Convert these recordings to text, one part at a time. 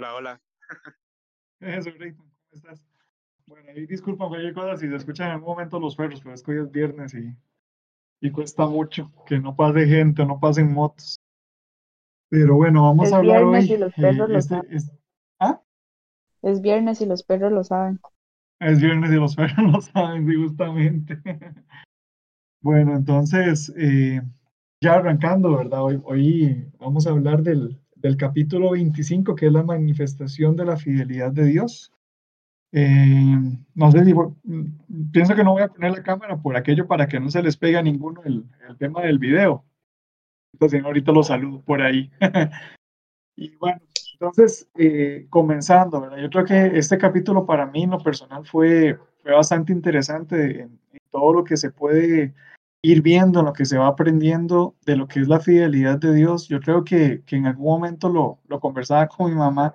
Hola, hola. Eso, ¿cómo estás? Bueno, ahí disculpa cualquier cosa si se escuchan en algún momento los perros, pero es que hoy es viernes y, y cuesta mucho que no pase gente, no pasen motos. Pero bueno, vamos Es a hablar viernes hoy. y los eh, perros lo este, saben. es- ah, Es viernes y los perros lo saben. es viernes y los perros lo saben, sí, justamente. Bueno, entonces, eh, ya arrancando, ¿verdad? Hoy, hoy vamos a hablar del, del capítulo 25, que es la manifestación de la fidelidad de Dios. Eh, no sé si voy- pienso que no voy a poner la cámara por aquello para que no se les pegue a ninguno el, el tema del video. Entonces, ahorita los saludo por ahí. Y bueno, entonces, eh, comenzando, ¿verdad? Yo creo que este capítulo para mí en lo personal fue, fue bastante interesante en, en todo lo que se puede ir viendo, en lo que se va aprendiendo de lo que es la fidelidad de Dios. Yo creo que, que en algún momento lo, lo conversaba con mi mamá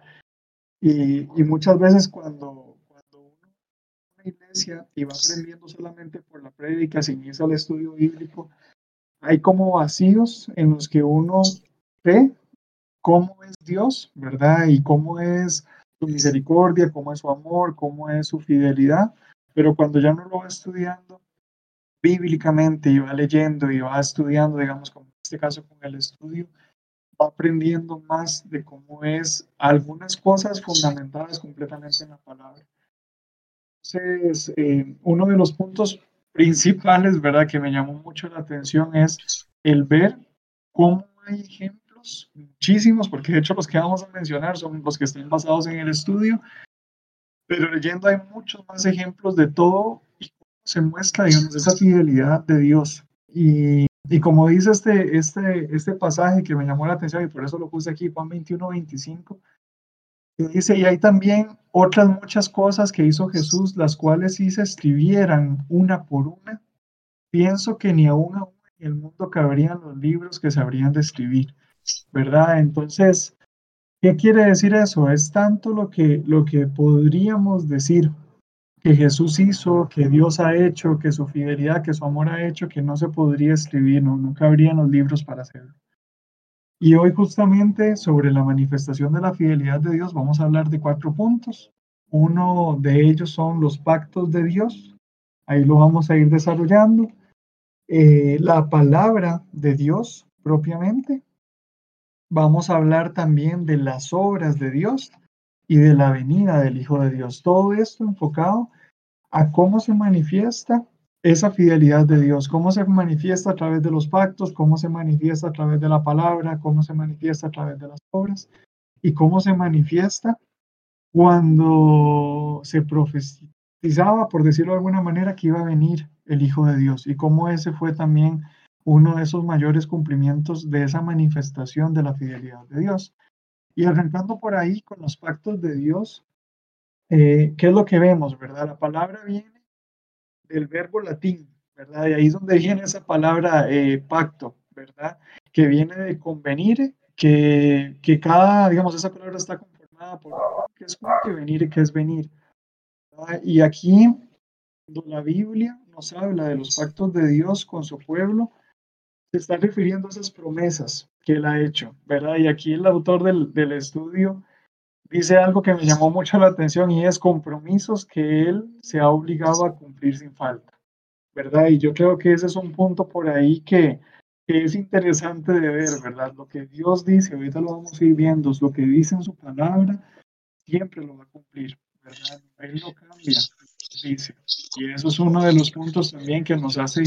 y, y muchas veces cuando, cuando uno va a una iglesia y va aprendiendo solamente por la prédica sin irse al estudio bíblico, hay como vacíos en los que uno ve cómo es Dios, ¿verdad? Y cómo es su misericordia, cómo es su amor, cómo es su fidelidad. Pero cuando ya no lo va estudiando bíblicamente y va leyendo y va estudiando, digamos, como en este caso con el estudio, va aprendiendo más de cómo es algunas cosas fundamentadas completamente en la palabra. Entonces, eh, uno de los puntos principales, ¿verdad?, que me llamó mucho la atención es el ver cómo hay ejemplos, muchísimos, porque de hecho los que vamos a mencionar son los que están basados en el estudio, pero leyendo hay muchos más ejemplos de todo se muestra, esa fidelidad de Dios. Y, y como dice este, este, este pasaje que me llamó la atención y por eso lo puse aquí, Juan 21, 25, que dice, y hay también otras muchas cosas que hizo Jesús, las cuales si se escribieran una por una, pienso que ni aún en el mundo cabrían los libros que se habrían de escribir, ¿verdad? Entonces, ¿qué quiere decir eso? Es tanto lo que, lo que podríamos decir que Jesús hizo, que Dios ha hecho, que su fidelidad, que su amor ha hecho, que no se podría escribir, no, no cabrían los libros para hacerlo. Y hoy justamente sobre la manifestación de la fidelidad de Dios vamos a hablar de cuatro puntos. Uno de ellos son los pactos de Dios. Ahí lo vamos a ir desarrollando. Eh, la palabra de Dios propiamente. Vamos a hablar también de las obras de Dios y de la venida del Hijo de Dios. Todo esto enfocado a cómo se manifiesta esa fidelidad de Dios, cómo se manifiesta a través de los pactos, cómo se manifiesta a través de la palabra, cómo se manifiesta a través de las obras y cómo se manifiesta cuando se profetizaba, por decirlo de alguna manera, que iba a venir el Hijo de Dios y cómo ese fue también uno de esos mayores cumplimientos de esa manifestación de la fidelidad de Dios. Y arrancando por ahí con los pactos de Dios, eh, ¿qué es lo que vemos, verdad? La palabra viene del verbo latín, ¿verdad? Y ahí es donde viene esa palabra eh, pacto, ¿verdad? Que viene de convenir, que, que cada, digamos, esa palabra está conformada por que es junto y que es venir. ¿verdad? Y aquí, cuando la Biblia nos habla de los pactos de Dios con su pueblo, se está refiriendo a esas promesas que él ha hecho, ¿verdad? Y aquí el autor del, del estudio dice algo que me llamó mucho la atención y es compromisos que él se ha obligado a cumplir sin falta, ¿verdad? Y yo creo que ese es un punto por ahí que, que es interesante de ver, ¿verdad? Lo que Dios dice, ahorita lo vamos a ir viendo, lo que dice en su palabra, siempre lo va a cumplir, ¿verdad? Él no cambia, dice. Y eso es uno de los puntos también que nos hace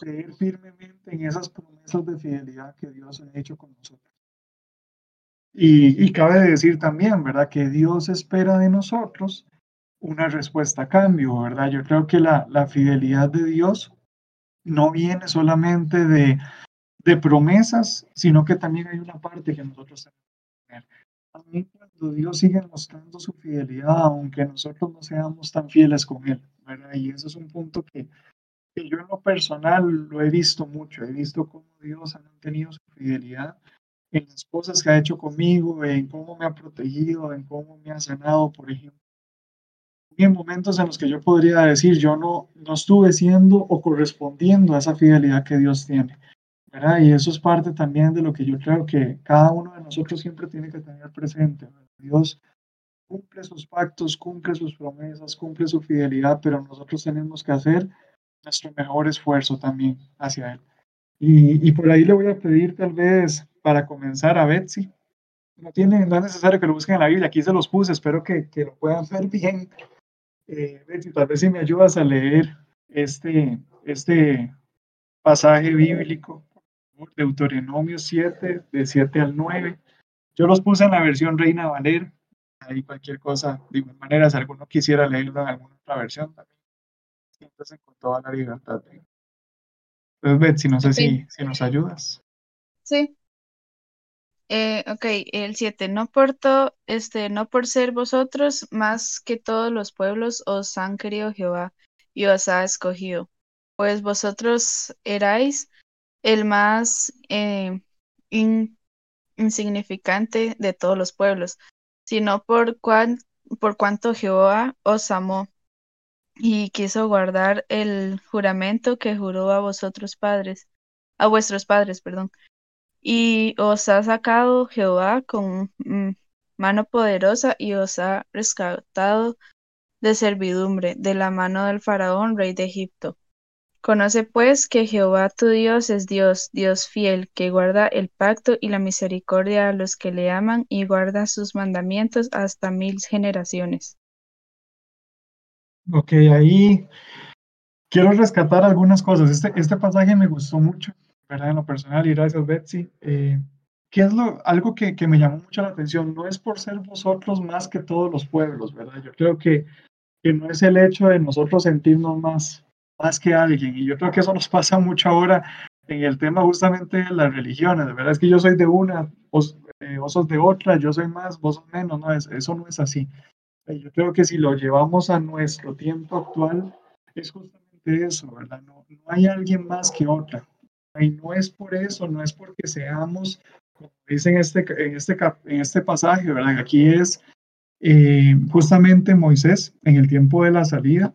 creer firmemente en esas promesas de fidelidad que Dios ha hecho con nosotros. Y, y cabe decir también, ¿verdad? Que Dios espera de nosotros una respuesta a cambio, ¿verdad? Yo creo que la, la fidelidad de Dios no viene solamente de, de promesas, sino que también hay una parte que nosotros tenemos que tener. Cuando Dios sigue mostrando su fidelidad, aunque nosotros no seamos tan fieles con Él, ¿verdad? Y eso es un punto que, que yo en lo personal lo he visto mucho, he visto cómo Dios ha mantenido su fidelidad en las cosas que ha hecho conmigo, en cómo me ha protegido, en cómo me ha sanado, por ejemplo. Y en momentos en los que yo podría decir, yo no, no estuve siendo o correspondiendo a esa fidelidad que Dios tiene. ¿verdad? Y eso es parte también de lo que yo creo que cada uno de nosotros siempre tiene que tener presente. ¿verdad? Dios cumple sus pactos, cumple sus promesas, cumple su fidelidad, pero nosotros tenemos que hacer nuestro mejor esfuerzo también hacia Él. Y, y por ahí le voy a pedir tal vez para comenzar a Betsy. No, tiene, no es necesario que lo busquen en la Biblia, aquí se los puse, espero que, que lo puedan ver bien. Eh, Betsy, tal vez si me ayudas a leer este, este pasaje bíblico, Deuteronomio 7, de 7 al 9. Yo los puse en la versión Reina Valera, ahí cualquier cosa, de igual manera, si alguno quisiera leerlo en alguna otra versión, también siéntase con toda la libertad. Entonces, Betsy, no sé Ok. si, si nos ayudas. Sí. Eh, ok, el 7. No por, to- este, no por ser vosotros más que todos los pueblos os han querido Jehová y os ha escogido, pues vosotros erais el más eh, in- insignificante de todos los pueblos, sino por, cuan- por cuanto Jehová os amó y quiso guardar el juramento que juró a vosotros padres, a vuestros padres, perdón. Y os ha sacado Jehová con mm, mano poderosa y os ha rescatado de servidumbre de la mano del faraón, rey de Egipto. Conoce pues que Jehová tu Dios es Dios, Dios fiel, que guarda el pacto y la misericordia a los que le aman y guarda sus mandamientos hasta mil generaciones. Ok, ahí quiero rescatar algunas cosas. Este, este pasaje me gustó mucho, ¿verdad? En lo personal, y gracias, Betsy. Eh, ¿qué es lo, algo que, que me llamó mucho la atención? No es por ser vosotros más que todos los pueblos, ¿verdad? Yo creo que, que no es el hecho de nosotros sentirnos más, más que alguien. Y yo creo que eso nos pasa mucho ahora en el tema justamente de las religiones, ¿verdad? Es que yo soy de una, vos, eh, sos de otra, yo soy más, vos menos, no, es, eso no es así. Eh, Yo creo que si lo llevamos a nuestro tiempo actual, es justamente eso, ¿verdad? No, no hay alguien más que otra. Y no es por eso, no es porque seamos, como dice en este, en este, en este pasaje, ¿verdad? Aquí es eh, justamente Moisés en el tiempo de la salida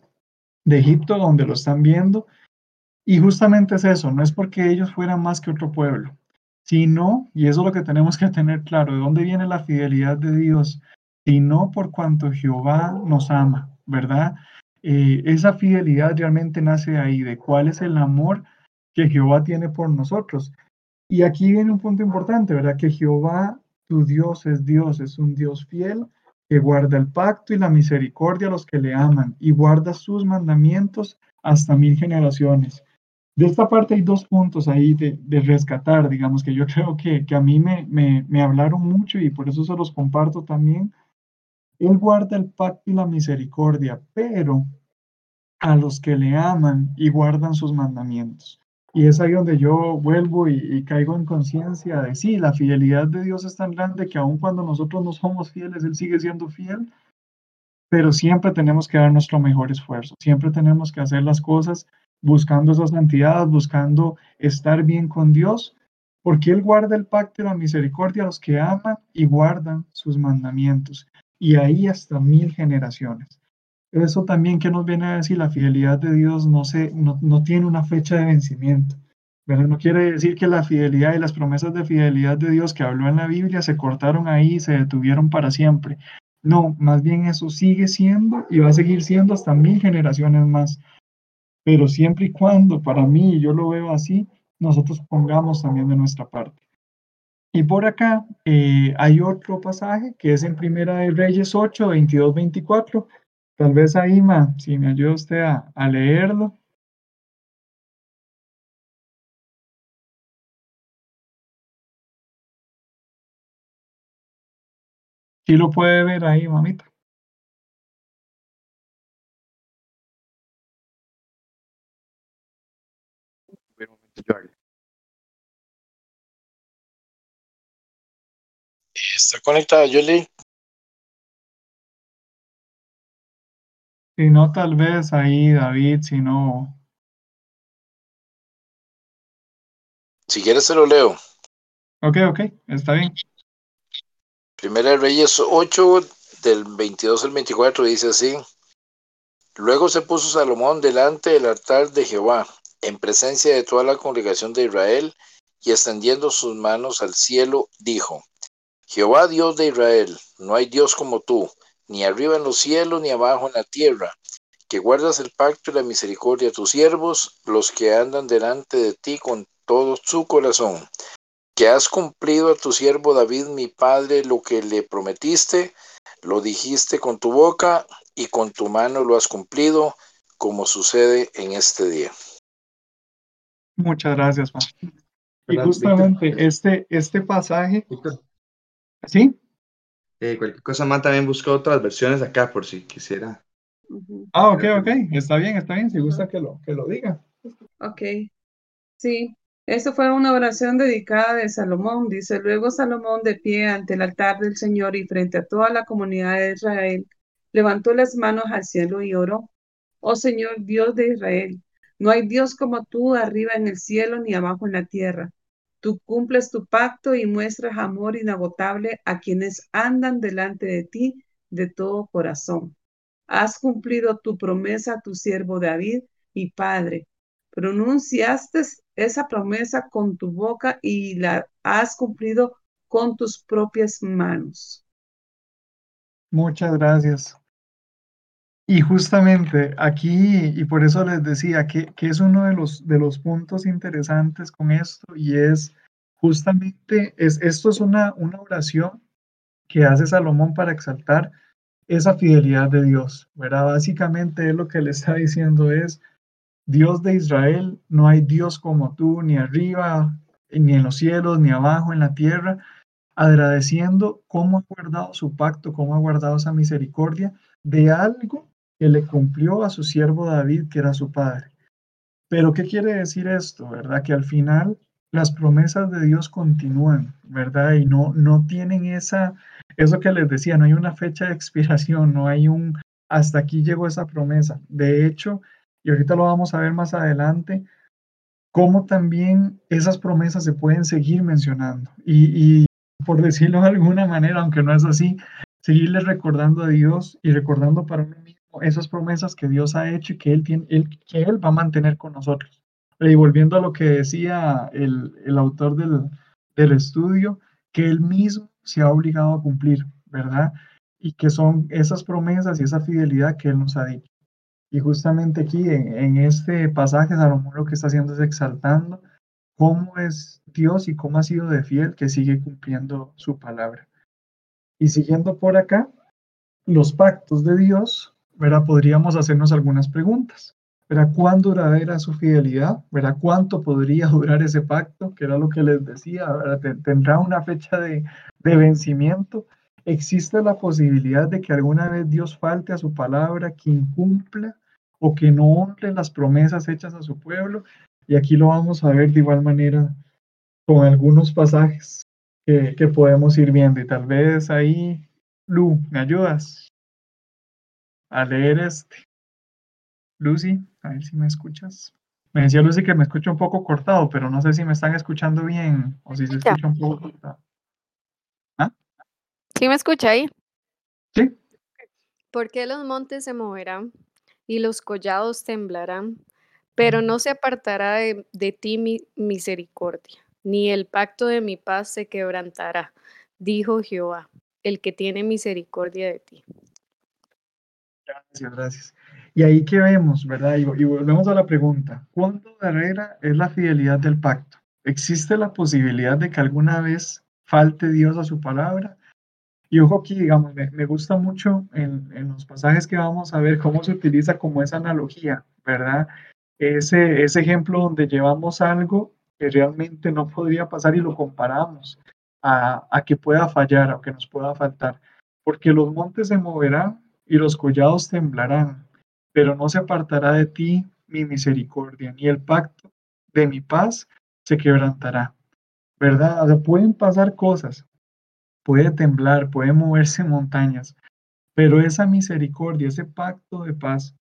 de Egipto, donde lo están viendo, y justamente es eso, no es porque ellos fueran más que otro pueblo, sino, y eso es lo que tenemos que tener claro, de dónde viene la fidelidad de Dios, sino por cuanto Jehová nos ama, ¿verdad? Eh, esa fidelidad realmente nace de ahí, de cuál es el amor que Jehová tiene por nosotros. Y aquí viene un punto importante, ¿verdad? Que Jehová, tu Dios, es Dios, es un Dios fiel que guarda el pacto y la misericordia a los que le aman y guarda sus mandamientos hasta mil generaciones. De esta parte hay dos puntos ahí de, rescatar, digamos, que yo creo que, que a mí me, me, me hablaron mucho y por eso se los comparto también. Él guarda el pacto y la misericordia, pero a los que le aman y guardan sus mandamientos. Y es ahí donde yo vuelvo y, caigo en conciencia de sí, la fidelidad de Dios es tan grande que aun cuando nosotros no somos fieles, Él sigue siendo fiel, pero siempre tenemos que dar nuestro mejor esfuerzo, siempre tenemos que hacer las cosas buscando esa santidad, buscando estar bien con Dios, porque Él guarda el pacto y la misericordia a los que aman y guardan sus mandamientos, y ahí hasta mil generaciones. Eso también que nos viene a decir, la fidelidad de Dios no, se, no, no tiene una fecha de vencimiento. ¿verdad? No quiere decir que la fidelidad y las promesas de fidelidad de Dios que habló en la Biblia se cortaron ahí y se detuvieron para siempre. No, más bien eso sigue siendo y va a seguir siendo hasta mil generaciones más. Pero siempre y cuando, para mí, yo lo veo así, nosotros pongamos también de nuestra parte. Y por acá eh, hay otro pasaje que es en Primera de Reyes 8, 22, 24. Tal vez ahí, ma, si me ayuda usted a, leerlo. Sí lo puede ver ahí, mamita. Está conectada, Yoli. Si no, tal vez ahí, David, si no. Si quieres, se lo leo. Ok, ok, está bien. Primera de Reyes 8, del 22 al 24, dice así. Luego se puso Salomón delante del altar de Jehová, en presencia de toda la congregación de Israel, y extendiendo sus manos al cielo, dijo, Jehová Dios de Israel, no hay Dios como tú, ni arriba en los cielos, ni abajo en la tierra, que guardas el pacto y la misericordia a tus siervos, los que andan delante de ti con todo su corazón, que has cumplido a tu siervo David, mi padre, lo que le prometiste, lo dijiste con tu boca y con tu mano lo has cumplido, como sucede en este día. Muchas gracias, Juan. Y justamente este, este pasaje, ¿sí? Eh, cualquier cosa más también busco otras versiones acá por si quisiera. Ah, ok, ok, está bien, está bien, si gusta que lo, que lo diga. Ok, sí, eso fue una oración dedicada de Salomón. Dice, luego Salomón de pie ante el altar del Señor y frente a toda la comunidad de Israel, levantó las manos al cielo y oró, oh Señor Dios de Israel, no hay Dios como tú arriba en el cielo ni abajo en la tierra. Tú cumples tu pacto y muestras amor inagotable a quienes andan delante de ti de todo corazón. Has cumplido tu promesa a tu siervo David y Padre. Pronunciaste esa promesa con tu boca y la has cumplido con tus propias manos. Muchas gracias. Y justamente aquí, y por eso les decía que, que, es uno de los, de los puntos interesantes con esto, y es justamente, es, esto es una, una oración que hace Salomón para exaltar esa fidelidad de Dios, ¿verdad? Básicamente lo que le está diciendo es, Dios de Israel, no hay Dios como tú, ni arriba, ni en los cielos, ni abajo en la tierra, agradeciendo cómo ha guardado su pacto, cómo ha guardado esa misericordia de algo que le cumplió a su siervo David, que era su padre. Pero ¿qué quiere decir esto? ¿Verdad? Que al final las promesas de Dios continúan, ¿verdad? Y no, no tienen esa, eso que les decía, no hay una fecha de expiración, no hay un, hasta aquí llegó esa promesa. De hecho, y ahorita lo vamos a ver más adelante, cómo también esas promesas se pueden seguir mencionando. Y, por decirlo de alguna manera, aunque no es así, seguirles recordando a Dios y recordando para mismo esas promesas que Dios ha hecho y que Él, tiene, que él va a mantener con nosotros. Y volviendo a lo que decía el, el autor del, del estudio, que Él mismo se ha obligado a cumplir, ¿verdad? Y que son esas promesas y esa fidelidad que Él nos ha dicho. Y justamente aquí en, en este pasaje, Salomón lo que está haciendo es exaltando cómo es Dios y cómo ha sido de fiel que sigue cumpliendo su palabra. Y siguiendo por acá, los pactos de Dios ¿verdad? Podríamos hacernos algunas preguntas. ¿Verdad? ¿Cuán duradera su fidelidad? ¿Verdad? ¿Cuánto podría durar ese pacto? Que era lo que les decía, ¿Tendrá una fecha de, de vencimiento? ¿Existe la posibilidad de que alguna vez Dios falte a su palabra, que incumpla o que no honre las promesas hechas a su pueblo? Y aquí lo vamos a ver de igual manera con algunos pasajes que, que podemos ir viendo. Y tal vez ahí, Lu, ¿me ayudas? A leer este. Lucy, a ver si me escuchas. Me decía Lucy que me escucha un poco cortado, pero no sé si me están escuchando bien o si se escucha un poco cortado. ¿Ah? ¿Sí me escucha ahí? Sí. ¿Por qué los montes se moverán y los collados temblarán? Pero no se apartará de, de ti mi misericordia, ni el pacto de mi paz se quebrantará, dijo Jehová, el que tiene misericordia de ti. Gracias, gracias. Y ahí que vemos, ¿verdad? Y, volvemos a la pregunta, ¿cuánto verdadera es la fidelidad del pacto? ¿Existe la posibilidad de que alguna vez falte Dios a su palabra? Y ojo aquí, digamos, me, me gusta mucho en, en, los pasajes que vamos a ver cómo se utiliza como esa analogía, ¿verdad? Ese, ese ejemplo donde llevamos algo que realmente no podría pasar y lo comparamos a, a que pueda fallar o que nos pueda faltar. Porque los montes se moverán y los collados temblarán, pero no se apartará de ti mi misericordia, ni el pacto de mi paz se quebrantará. ¿Verdad? Pueden pasar cosas, puede temblar, pueden moverse montañas, pero esa misericordia, ese pacto de paz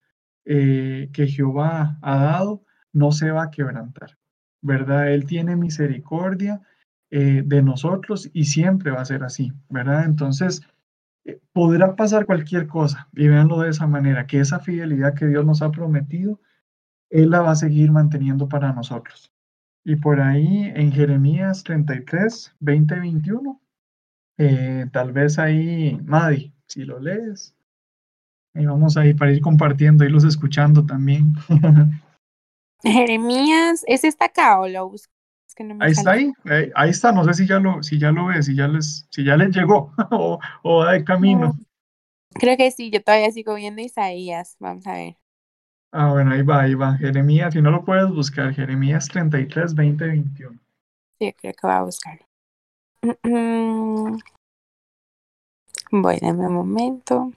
eh, que Jehová ha dado, no se va a quebrantar. ¿Verdad? Él tiene misericordia eh, de nosotros y siempre va a ser así, ¿verdad? Entonces, podrá pasar cualquier cosa, y véanlo de esa manera, que esa fidelidad que Dios nos ha prometido, Él la va a seguir manteniendo para nosotros. Y por ahí en Jeremías 33, 20, 21, Eh, tal vez ahí, Madi, si lo lees. Y vamos ahí para ir compartiendo, irlos escuchando también. Jeremías, ¿ese está acá lo busco? Es que no me Ahí está ahí, ahí, ahí está, no sé si ya lo, si ya lo ves, si ya les, si ya les llegó o, o va de camino. No, creo que sí, yo todavía sigo viendo Isaías. Vamos a ver. Ah, bueno, ahí va, ahí va. Jeremías, si no lo puedes buscar, Jeremías 33, 20, 21. Sí, creo que voy a buscarlo. Mm, Voy, dame un momento.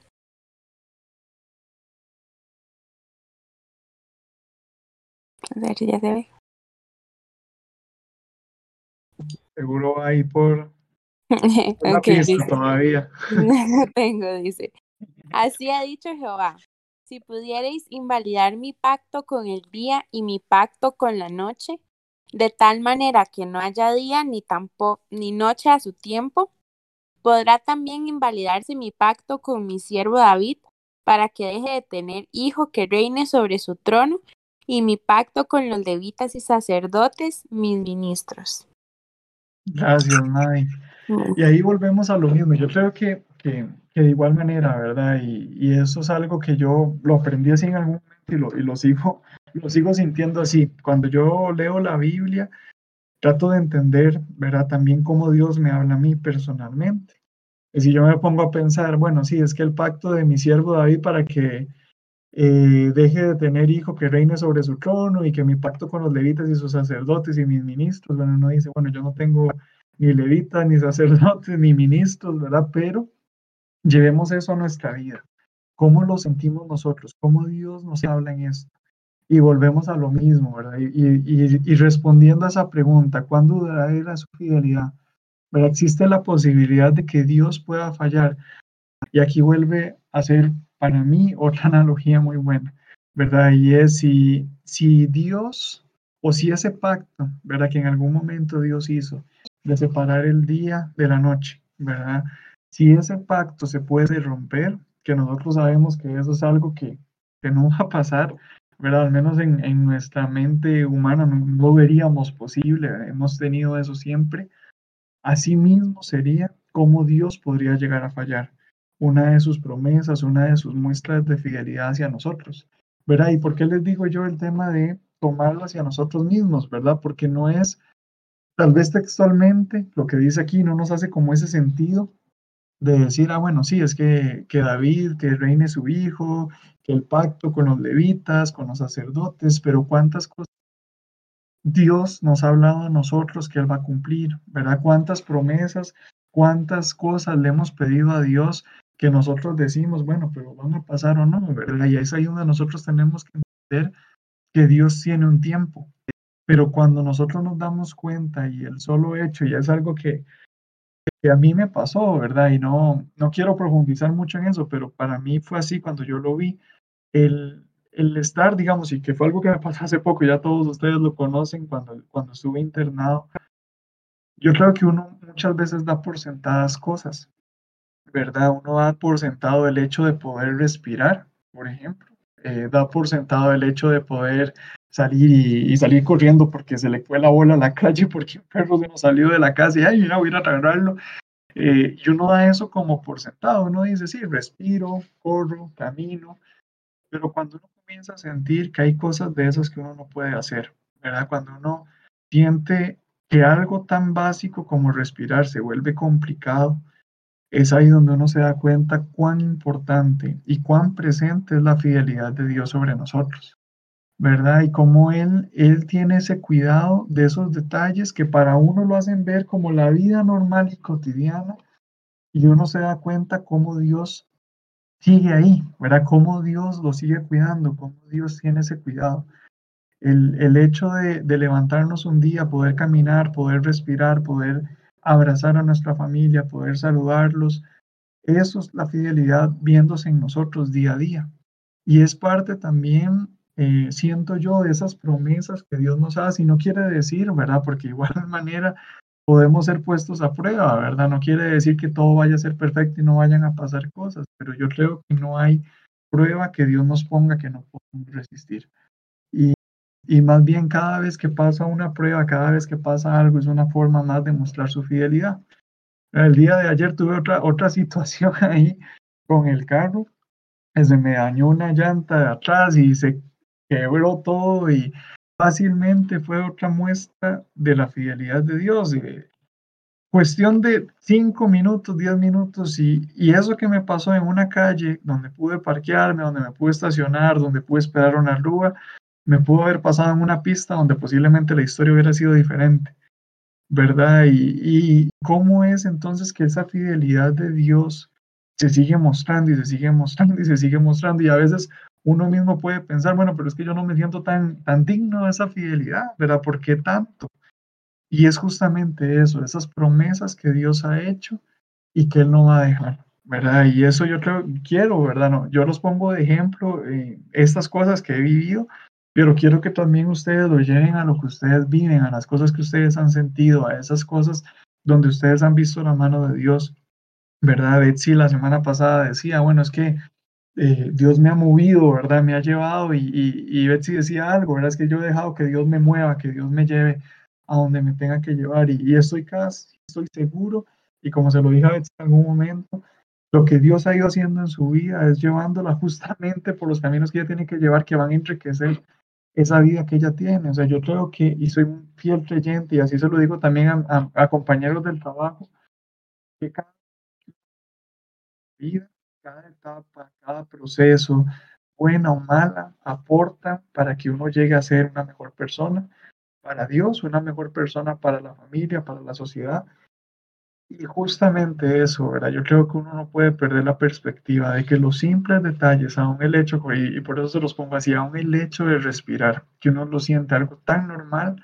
A ver si ya se ve. Seguro va ahí por, por la Ok, pista dice. todavía. No tengo, dice. Así ha dicho Jehová. Si pudierais invalidar mi pacto con el día y mi pacto con la noche, de tal manera que no haya día ni tampoco ni noche a su tiempo, podrá también invalidarse mi pacto con mi siervo David, para que deje de tener hijo que reine sobre su trono, y mi pacto con los levitas y sacerdotes, mis ministros. Gracias. Mm. Y ahí volvemos a lo mismo. Yo creo que, que, que de igual manera, ¿verdad? Y, y eso es algo que yo lo aprendí así en algún momento y lo, y lo sigo, lo sigo sintiendo así. Cuando yo leo la Biblia, trato de entender, ¿verdad? También cómo Dios me habla a mí personalmente. Y si yo me pongo a pensar, bueno, sí, es que el pacto de mi siervo David para que eh, deje de tener hijo que reine sobre su trono y que mi pacto con los levitas y sus sacerdotes y mis ministros, bueno, uno dice, bueno, yo no tengo ni levitas, ni sacerdotes, ni ministros, ¿verdad? Pero llevemos eso a nuestra vida. ¿Cómo lo sentimos nosotros? ¿Cómo Dios nos habla en esto? Y volvemos a lo mismo, ¿verdad? Y, y- respondiendo a esa pregunta, ¿cuándo durará su fidelidad? ¿Verdad? Existe la posibilidad de que Dios pueda fallar. Y aquí vuelve a ser para mí otra analogía muy buena, ¿verdad? Y es si, Dios o si ese pacto, ¿verdad? Que en algún momento Dios hizo de separar el día de la noche, ¿verdad? Si ese pacto se puede romper, que nosotros sabemos que eso es algo que, no va a pasar, ¿verdad? Al menos en, nuestra mente humana no, no veríamos posible, hemos tenido eso siempre. Así mismo sería como Dios podría llegar a fallar una de sus promesas, una de sus muestras de fidelidad hacia nosotros, ¿verdad? ¿Y por qué les digo yo el tema de tomarlo hacia nosotros mismos, ¿verdad? Porque no es, tal vez textualmente, lo que dice aquí no nos hace como ese sentido de decir, ah, bueno, sí, es que, que David, que reine su hijo, que el pacto con los levitas, con los sacerdotes, pero cuántas cosas Dios nos ha hablado a nosotros que Él va a cumplir, ¿verdad? Cuántas promesas, cuántas cosas le hemos pedido a Dios que nosotros decimos, bueno, pero van a pasar o no, ¿verdad? Y es ahí donde nosotros tenemos que entender que Dios tiene un tiempo. Pero cuando nosotros nos damos cuenta y el solo hecho, y es algo que, que a mí me pasó, ¿verdad? Y no, no quiero profundizar mucho en eso, pero para mí fue así cuando yo lo vi, el, el estar, digamos, y que fue algo que me pasó hace poco, ya todos ustedes lo conocen cuando, cuando estuve internado, yo creo que uno muchas veces da por sentadas cosas, ¿verdad? Uno da por sentado el hecho de poder respirar, por ejemplo, eh, da por sentado el hecho de poder salir y, y salir corriendo porque se le fue la bola a la calle, porque un perro se nos salió de la casa y, ay, mira, voy a ir a agarrarlo. Eh, y uno da eso como por sentado, uno dice, sí, respiro, corro, camino, pero cuando uno comienza a sentir que hay cosas de esas que uno no puede hacer, ¿verdad? Cuando uno siente que algo tan básico como respirar se vuelve complicado, es ahí donde uno se da cuenta cuán importante y cuán presente es la fidelidad de Dios sobre nosotros, ¿verdad? Y cómo Él, Él tiene ese cuidado de esos detalles que para uno lo hacen ver como la vida normal y cotidiana, y uno se da cuenta cómo Dios sigue ahí, ¿verdad? Cómo Dios lo sigue cuidando, cómo Dios tiene ese cuidado. El, el hecho de, de levantarnos un día, poder caminar, poder respirar, poder abrazar a nuestra familia, poder saludarlos, eso es la fidelidad viéndose en nosotros día a día. Y es parte también, eh, siento yo, de esas promesas que Dios nos hace y no quiere decir, ¿verdad? Porque igual manera podemos ser puestos a prueba, ¿verdad? No quiere decir que todo vaya a ser perfecto y no vayan a pasar cosas, pero yo creo que no hay prueba que Dios nos ponga que no podemos resistir. Y, más bien cada vez que pasa una prueba, cada vez que pasa algo, es una forma más de mostrar su fidelidad. El día de ayer tuve otra, otra situación ahí con el carro. Se me dañó una llanta de atrás y se quebró todo y fácilmente fue otra muestra de la fidelidad de Dios. Eh, cuestión de cinco minutos, diez minutos y, y eso que me pasó en una calle donde pude parquearme, donde me pude estacionar, donde pude esperar una grúa, me pudo haber pasado en una pista donde posiblemente la historia hubiera sido diferente, ¿verdad? Y, y cómo es entonces que esa fidelidad de Dios se sigue mostrando y se sigue mostrando y se sigue mostrando y a veces uno mismo puede pensar, bueno, pero es que yo no me siento tan, tan digno de esa fidelidad, ¿verdad? ¿Por qué tanto? Y es justamente eso, esas promesas que Dios ha hecho y que Él no va a dejar, ¿verdad? Y eso yo creo, quiero, ¿verdad? No, yo los pongo de ejemplo, eh, estas cosas que he vivido, pero quiero que también ustedes lo lleven a lo que ustedes viven, a las cosas que ustedes han sentido, a esas cosas donde ustedes han visto la mano de Dios, ¿verdad? Betsy la semana pasada decía, bueno, es que eh, Dios me ha movido, ¿verdad? Me ha llevado y, y, y Betsy decía algo, ¿verdad? Es que yo he dejado que Dios me mueva, que Dios me lleve a donde me tenga que llevar y, y estoy casi, estoy seguro y como se lo dije a Betsy en algún momento, lo que Dios ha ido haciendo en su vida es llevándola justamente por los caminos que ella tiene que llevar que van a enriquecer esa vida que ella tiene. O sea, yo creo que, y soy un fiel creyente, y así se lo digo también a, a, compañeros del trabajo, que cada vida cada etapa, cada proceso, buena o mala, aporta para que uno llegue a ser una mejor persona para Dios, una mejor persona para la familia, para la sociedad. Y justamente eso, ¿verdad? Yo creo que uno no puede perder la perspectiva de que los simples detalles, aún el hecho, y, por eso se los pongo así, aún el hecho de respirar, que uno lo siente algo tan normal,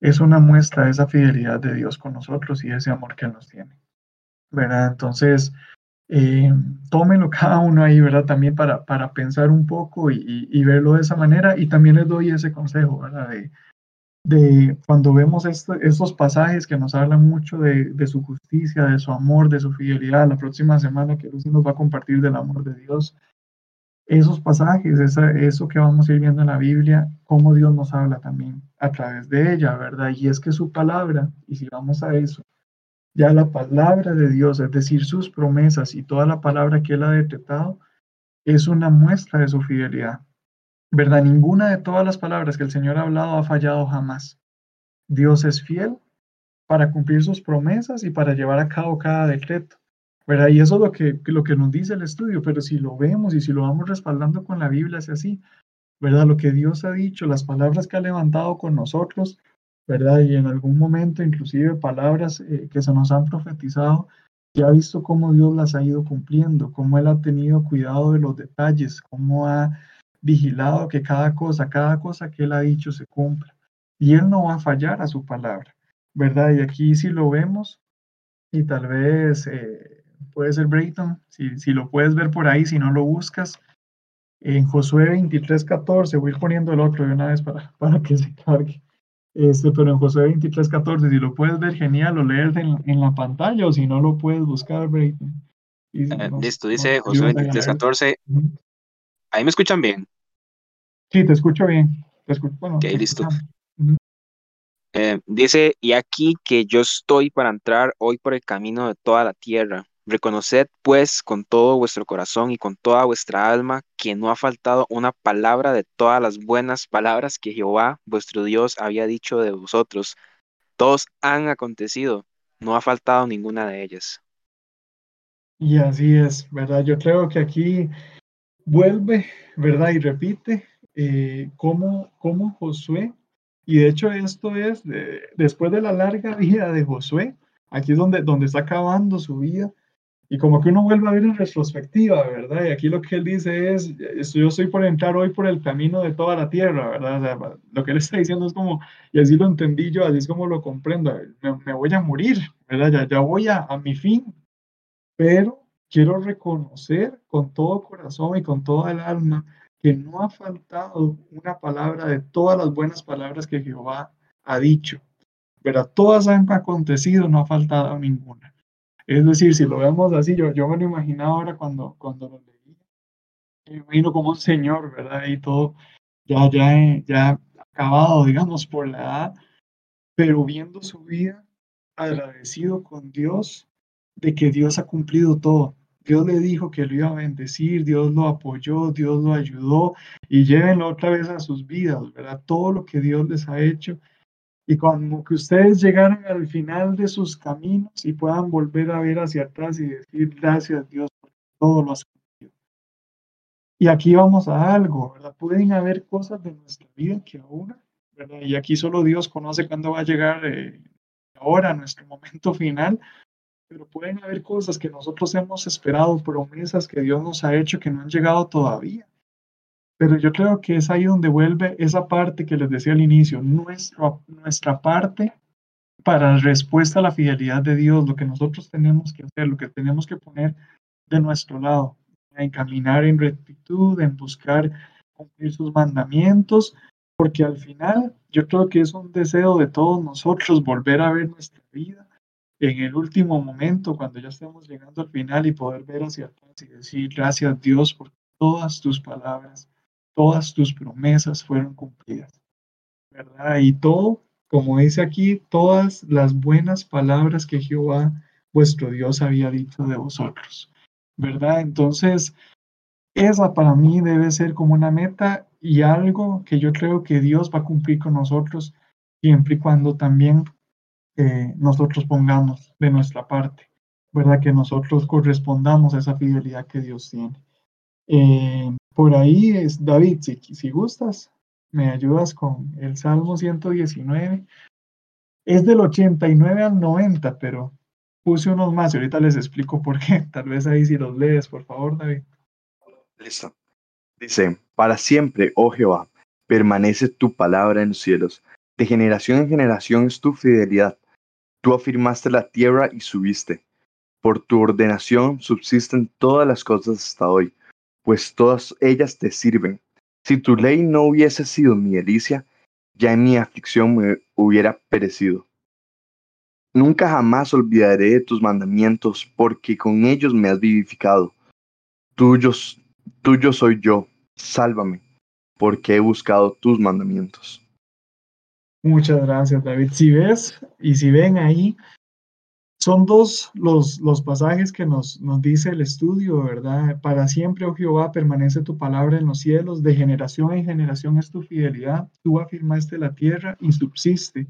es una muestra de esa fidelidad de Dios con nosotros y ese amor que nos tiene. ¿Verdad? Entonces, eh, tómenlo cada uno ahí, ¿verdad? También para, para pensar un poco y, y, y, verlo de esa manera. Y también les doy ese consejo, ¿verdad? De, de cuando vemos esto, estos pasajes que nos hablan mucho de, su justicia, de su amor, de su fidelidad. La próxima semana que Lucy nos va a compartir del amor de Dios. Esos pasajes, eso que vamos a ir viendo en la Biblia, cómo Dios nos habla también a través de ella, ¿verdad? Y es que su palabra, y si vamos a eso, ya la palabra de Dios, es decir, sus promesas y toda la palabra que Él ha decretado, es una muestra de su fidelidad. ¿Verdad? Ninguna de todas las palabras que el Señor ha hablado ha fallado jamás. Dios es fiel para cumplir sus promesas y para llevar a cabo cada decreto. ¿Verdad? Y eso es lo que, lo que nos dice el estudio, pero si lo vemos y si lo vamos respaldando con la Biblia, es así. ¿Verdad? Lo que Dios ha dicho, las palabras que ha levantado con nosotros, ¿verdad? Y en algún momento, inclusive palabras eh, que se nos han profetizado, ya ha visto cómo Dios las ha ido cumpliendo, cómo Él ha tenido cuidado de los detalles, cómo ha vigilado que cada cosa, cada cosa que Él ha dicho se cumpla. Y Él no va a fallar a su palabra, ¿verdad? Y aquí si lo vemos, y tal vez eh, puede ser Brayton, si, si lo puedes ver por ahí, si no lo buscas, en Josué 23, 14, voy a ir poniendo el otro de una vez para, para que se cargue. Este, pero en Josué 23, 14, si lo puedes ver, genial, o leer en, en la pantalla, o si no lo puedes buscar, Brayton. Si eh, no, listo, dice no, Josué 23, 14. Uh -huh. ¿Ahí me escuchan bien? Sí, te escucho bien. Te escucho, bueno, ok, listo. Uh -huh. eh, dice, y aquí que yo estoy para entrar hoy por el camino de toda la tierra. Reconoced pues con todo vuestro corazón y con toda vuestra alma que no ha faltado una palabra de todas las buenas palabras que Jehová vuestro Dios había dicho de vosotros. Todos han acontecido, no ha faltado ninguna de ellas. Y así es, ¿verdad? Yo creo que aquí vuelve, ¿verdad? Y repite eh, cómo, cómo Josué, y de hecho esto es de, después de la larga vida de Josué, aquí es donde, donde está acabando su vida, y como que uno vuelve a ver en retrospectiva, ¿verdad? Y aquí lo que él dice es, yo estoy por entrar hoy por el camino de toda la tierra, ¿verdad? O sea, lo que él está diciendo es como, y así lo entendí yo, así es como lo comprendo, me, me voy a morir, ¿verdad? Ya, ya voy a, a mi fin, pero quiero reconocer con todo corazón y con toda el alma que no ha faltado una palabra de todas las buenas palabras que Jehová ha dicho, ¿verdad? Todas han acontecido, no ha faltado ninguna. Es decir, si lo vemos así, yo, yo me lo imaginaba ahora cuando, cuando lo leí, me imagino como un señor, ¿verdad? Y todo ya, ya, ya acabado, digamos, por la edad, pero viendo su vida agradecido con Dios de que Dios ha cumplido todo. Dios le dijo que lo iba a bendecir, Dios lo apoyó, Dios lo ayudó y llévenlo otra vez a sus vidas, ¿verdad? Todo lo que Dios les ha hecho. Y cuando que ustedes llegaran al final de sus caminos y puedan volver a ver hacia atrás y decir gracias Dios por todo lo has cumplido. Y aquí vamos a algo, ¿verdad? Pueden haber cosas de nuestra vida que aún, ¿verdad? Y aquí solo Dios conoce cuándo va a llegar eh, ahora, nuestro momento final, pero pueden haber cosas que nosotros hemos esperado, promesas que Dios nos ha hecho que no han llegado todavía. Pero yo creo que es ahí donde vuelve esa parte que les decía al inicio, nuestra, parte para respuesta a la fidelidad de Dios, lo que nosotros tenemos que hacer, lo que tenemos que poner de nuestro lado, en caminar en rectitud, en buscar cumplir sus mandamientos, porque al final yo creo que es un deseo de todos nosotros volver a ver nuestra vida en el último momento, cuando ya estemos llegando al final y poder ver hacia atrás y decir gracias Dios por todas tus palabras, todas tus promesas fueron cumplidas, ¿verdad? Y todo, como dice aquí, todas las buenas palabras que Jehová, vuestro Dios, había dicho de vosotros, ¿verdad? Entonces, esa para mí debe ser como una meta y algo que yo creo que Dios va a cumplir con nosotros siempre y cuando también eh, nosotros pongamos de nuestra parte, ¿verdad? Que nosotros correspondamos a esa fidelidad que Dios tiene. Eh, por ahí es David, si, si gustas, me ayudas con el Salmo 119. Es del 89 al 90, pero puse unos más y ahorita les explico por qué. Tal vez ahí si los lees, por favor, David. Listo. Dice, para siempre, oh Jehová, permanece tu palabra en los cielos. De generación en generación es tu fidelidad. Tú afirmaste la tierra y subiste. Por tu ordenación subsisten todas las cosas hasta hoy, pues todas ellas te sirven. Si tu ley no hubiese sido mi delicia, ya en mi aflicción me hubiera perecido. Nunca jamás olvidaré de tus mandamientos, porque con ellos me has vivificado. Tuyos, tuyo soy yo, sálvame, porque he buscado tus mandamientos. Muchas gracias, David. Si ves y si ven ahí, son dos los, los pasajes que nos, nos dice el estudio, ¿verdad? Para siempre, oh Jehová, permanece tu palabra en los cielos, de generación en generación es tu fidelidad, tú afirmaste la tierra y subsiste.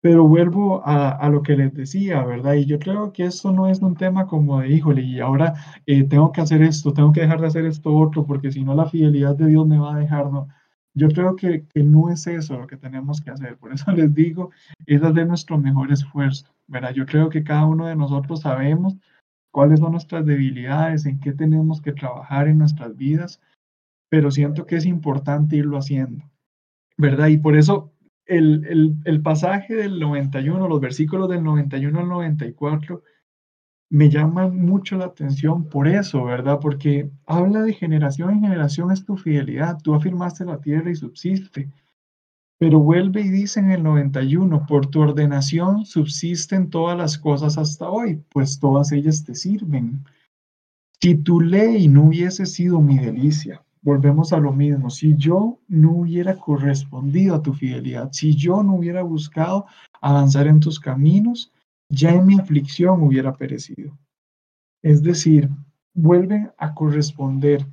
Pero vuelvo a, a, lo que les decía, ¿verdad? Y yo creo que esto no es un tema como de, híjole, y ahora eh, tengo que hacer esto, tengo que dejar de hacer esto otro, porque si no la fidelidad de Dios me va a dejar. Yo creo que, que, no es eso lo que tenemos que hacer. Por eso les digo, es hacer nuestro mejor esfuerzo. ¿verdad? Yo creo que cada uno de nosotros sabemos cuáles son nuestras debilidades, en qué tenemos que trabajar en nuestras vidas, pero siento que es importante irlo haciendo. ¿Verdad? Y por eso el, el, el pasaje del 91, los versículos del 91 al 94, me llama mucho la atención por eso, ¿verdad? Porque habla de generación en generación es tu fidelidad, tú afirmaste la tierra y subsiste. Pero vuelve y dice en el 91, por tu ordenación subsisten todas las cosas hasta hoy, pues todas ellas te sirven. Si tu ley no hubiese sido mi delicia, volvemos a lo mismo, si yo no hubiera correspondido a tu fidelidad, si yo no hubiera buscado avanzar en tus caminos, ya en mi aflicción hubiera perecido. Es decir, vuelve a corresponder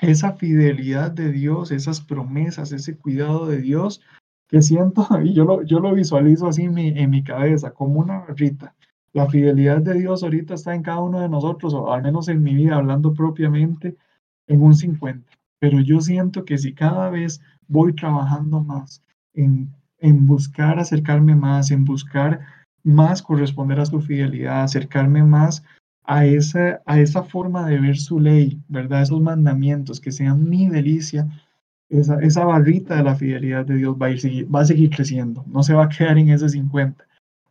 esa fidelidad de Dios, esas promesas, ese cuidado de Dios, que siento, y yo lo, yo lo visualizo así en mi, cabeza, como una barrita. La fidelidad de Dios ahorita está en cada uno de nosotros, o al menos en mi vida, hablando propiamente, en un 50. Pero yo siento que si cada vez voy trabajando más en, en buscar acercarme más, en buscar más corresponder a su fidelidad, acercarme más a esa, a esa forma de ver su ley, ¿verdad? Esos mandamientos, que sean mi delicia, esa, esa barrita de la fidelidad de Dios va a, ir, va a seguir creciendo, no se va a quedar en ese 50,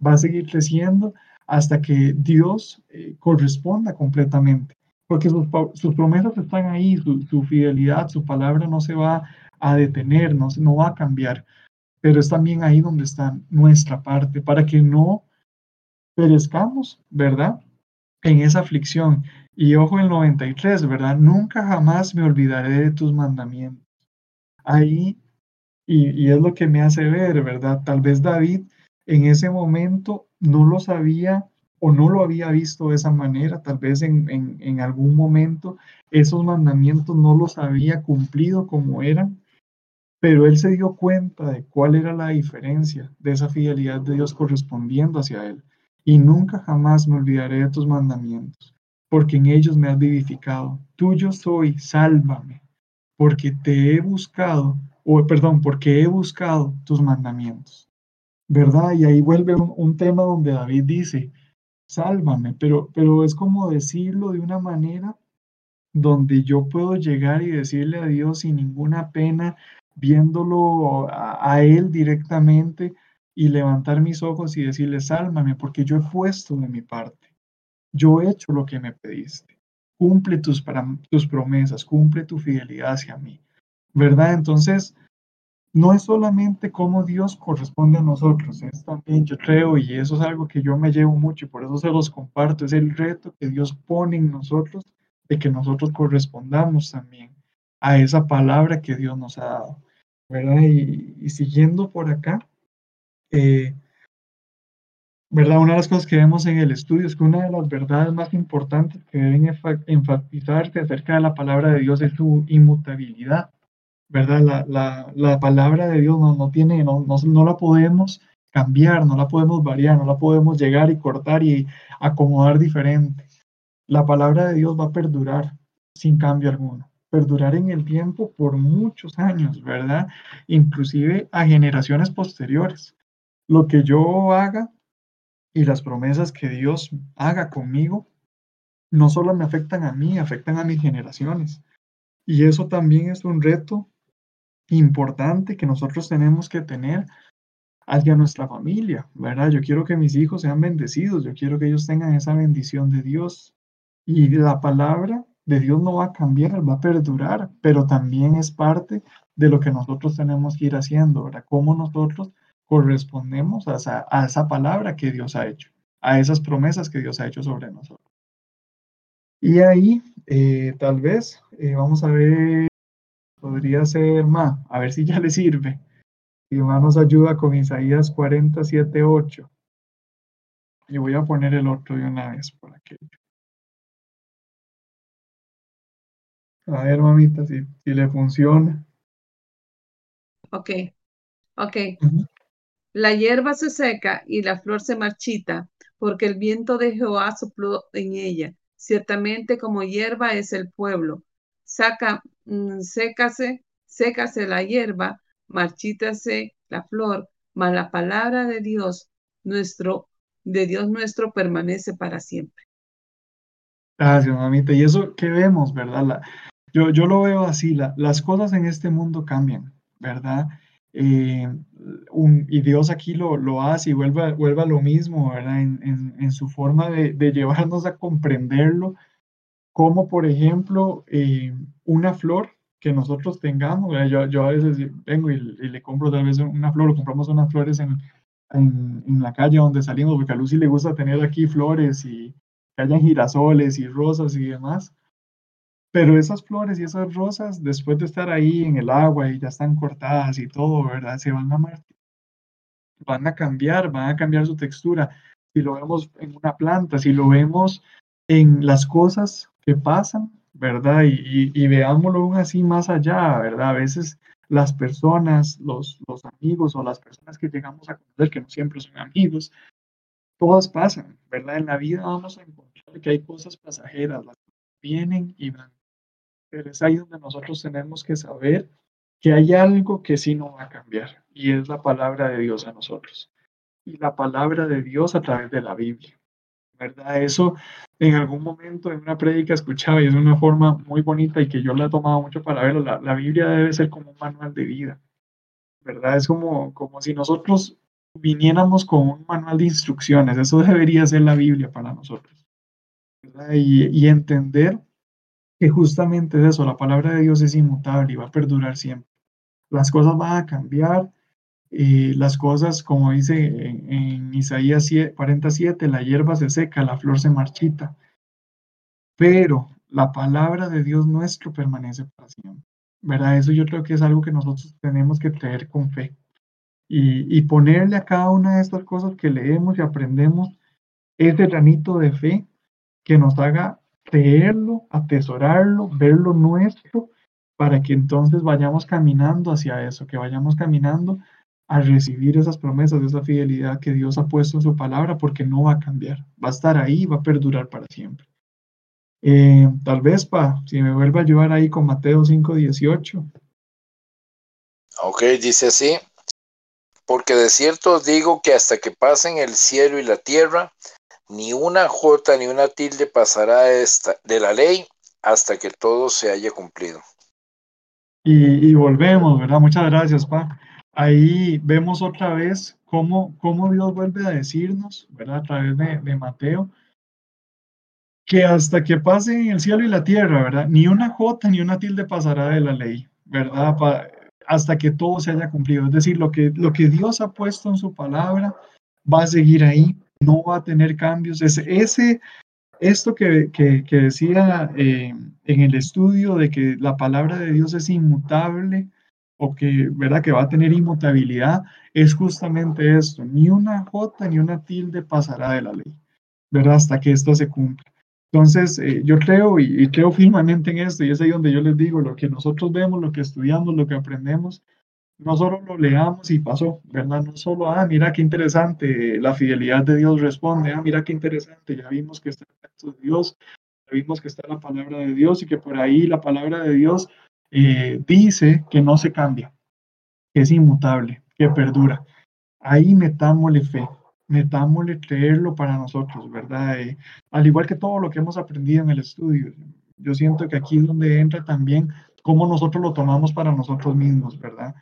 va a seguir creciendo hasta que Dios eh, corresponda completamente, porque sus, promesas están ahí, su, fidelidad, su palabra no se va a detener, no, no va a cambiar, pero es también ahí donde está nuestra parte, para que no perezcamos, ¿verdad? En esa aflicción. Y ojo el 93, ¿verdad? Nunca jamás me olvidaré de tus mandamientos. Ahí, y, y es lo que me hace ver, ¿verdad? Tal vez David en ese momento no lo sabía o no lo había visto de esa manera, tal vez en, en, algún momento esos mandamientos no los había cumplido como eran, pero él se dio cuenta de cuál era la diferencia de esa fidelidad de Dios correspondiendo hacia él. Y nunca jamás me olvidaré de tus mandamientos, porque en ellos me has vivificado. Tuyo soy, sálvame, porque te he buscado, o perdón, porque he buscado tus mandamientos. ¿Verdad? Y ahí vuelve un, un tema donde David dice, sálvame, pero, pero es como decirlo de una manera donde yo puedo llegar y decirle a Dios sin ninguna pena, viéndolo a, Él directamente y levantar mis ojos y decirle, sálvame, porque yo he puesto de mi parte, yo he hecho lo que me pediste, cumple tus, tus promesas, cumple tu fidelidad hacia mí, ¿verdad? Entonces, no es solamente cómo Dios corresponde a nosotros, es también, yo creo, y eso es algo que yo me llevo mucho y por eso se los comparto, es el reto que Dios pone en nosotros de que nosotros correspondamos también a esa palabra que Dios nos ha dado, ¿verdad? Y, siguiendo por acá, eh, ¿verdad? Una de las cosas que vemos en el estudio es que una de las verdades más importantes que deben enfatizarse acerca de la palabra de Dios es su inmutabilidad. ¿verdad? La, la, la palabra de Dios no, no tiene, no, no, no, la podemos cambiar, no la podemos variar, no la podemos llegar y cortar y acomodar diferente. La palabra de Dios va a perdurar sin cambio alguno, perdurar en el tiempo por muchos años, ¿verdad? Inclusive a generaciones posteriores. Lo que yo haga y las promesas que Dios haga conmigo no solo me afectan a mí, afectan a mis generaciones. Y eso también es un reto importante que nosotros tenemos que tener hacia nuestra familia, ¿verdad? Yo quiero que mis hijos sean bendecidos, yo quiero que ellos tengan esa bendición de Dios. Y la palabra de Dios no va a cambiar, va a perdurar, pero también es parte de lo que nosotros tenemos que ir haciendo, ¿verdad? Cómo nosotros correspondemos a esa, palabra que Dios ha hecho, a esas promesas que Dios ha hecho sobre nosotros. Y ahí, eh, tal vez, eh, vamos a ver Podría ser más, a ver si ya le sirve. Y más nos ayuda con Isaías 47, 8. Y voy a poner el otro de una vez por aquello. A ver, mamita, si, si le funciona. Ok, ok. La hierba se seca y la flor se marchita, porque el viento de Jehová sopló en ella. Ciertamente como hierba es el pueblo, saca, mm, sécase, sécase la hierba, marchítase la flor, mas la palabra de Dios nuestro, de Dios nuestro permanece para siempre. Gracias, mamita. Y eso que vemos, ¿verdad? Yo, yo lo veo así, las cosas en este mundo cambian, ¿verdad? Eh, y Dios aquí lo, lo hace y vuelve, a lo mismo, ¿verdad? En, su forma de, de, llevarnos a comprenderlo como por ejemplo eh, una flor que nosotros tengamos. Yo, yo, a veces vengo y, le compro tal vez una flor o compramos unas flores en, en, en, la calle donde salimos, porque a Lucy le gusta tener aquí flores y que hayan girasoles y rosas y demás. Pero esas flores y esas rosas, después de estar ahí en el agua y ya están cortadas y todo, ¿verdad? Se van a van a cambiar, van a cambiar su textura. Si lo vemos en una planta, si lo vemos en las cosas que pasan, ¿verdad? Y, veámoslo aún así más allá, ¿verdad? A veces las personas, los, los amigos o las personas que llegamos a conocer, que no siempre son amigos, todas pasan, ¿verdad? En la vida vamos a encontrar que hay cosas pasajeras, las vienen y van. Pero es ahí donde nosotros tenemos que saber que hay algo que sí no va a cambiar y es la palabra de Dios a nosotros. Y la palabra de Dios a través de la Biblia. ¿verdad? Eso en algún momento en una prédica escuchaba y es una forma muy bonita y que yo la he tomado mucho para verlo. La, la, Biblia debe ser como un manual de vida, ¿verdad? Es como, como si nosotros viniéramos con un manual de instrucciones. Eso debería ser la Biblia para nosotros. ¿verdad? Y, y entender que justamente es eso, la palabra de Dios es inmutable y va a perdurar siempre. Las cosas van a cambiar, y las cosas, como dice en, Isaías 47, la hierba se seca, la flor se marchita, pero la palabra de Dios nuestro permanece para siempre. ¿Verdad? Eso yo creo que es algo que nosotros tenemos que traer con fe. y, y ponerle a cada una de estas cosas que leemos y aprendemos ese granito de fe que nos haga creerlo, atesorarlo, verlo nuestro, para que entonces vayamos caminando hacia eso, que vayamos caminando a recibir esas promesas, esa fidelidad que Dios ha puesto en su palabra, porque no va a cambiar, va a estar ahí, va a perdurar para siempre. Eh, tal vez, pa, si me vuelve a ayudar ahí con Mateo 5:18. Ok, dice así, porque de cierto os digo que hasta que pasen el cielo y la tierra, ni una jota ni una tilde pasará esta, de la ley hasta que todo se haya cumplido. Y, y volvemos, ¿verdad? Muchas gracias, pa ahí vemos otra vez cómo, cómo Dios vuelve a decirnos, ¿verdad? A través de, de Mateo, que hasta que pasen el cielo y la tierra, ¿verdad? Ni una jota ni una tilde pasará de la ley, ¿verdad? hasta que todo se haya cumplido. Es decir, lo que, lo que Dios ha puesto en su palabra va a seguir ahí, no va a tener cambios. Ese, ese esto que, que, que decía eh, en el estudio de que la palabra de Dios es inmutable, o que, ¿verdad? que va a tener inmutabilidad, es justamente esto. Ni una jota ni una tilde pasará de la ley, ¿verdad? Hasta que esto se cumpla. Entonces, eh, yo creo y, creo firmemente en esto, y es ahí donde yo les digo, lo que nosotros vemos, lo que estudiamos, lo que aprendemos, no solo lo leamos y pasó, ¿verdad? No solo, ah, mira qué interesante, la fidelidad de Dios responde, ah, mira qué interesante, ya vimos que está el de Dios, ya vimos que está la palabra de Dios y que por ahí la palabra de Dios eh, dice que no se cambia, que es inmutable, que perdura. Ahí metámosle fe, metámosle creerlo para nosotros, ¿verdad? Eh, al igual que todo lo que hemos aprendido en el estudio. Yo siento que aquí es donde entra también cómo nosotros lo tomamos para nosotros mismos, ¿verdad?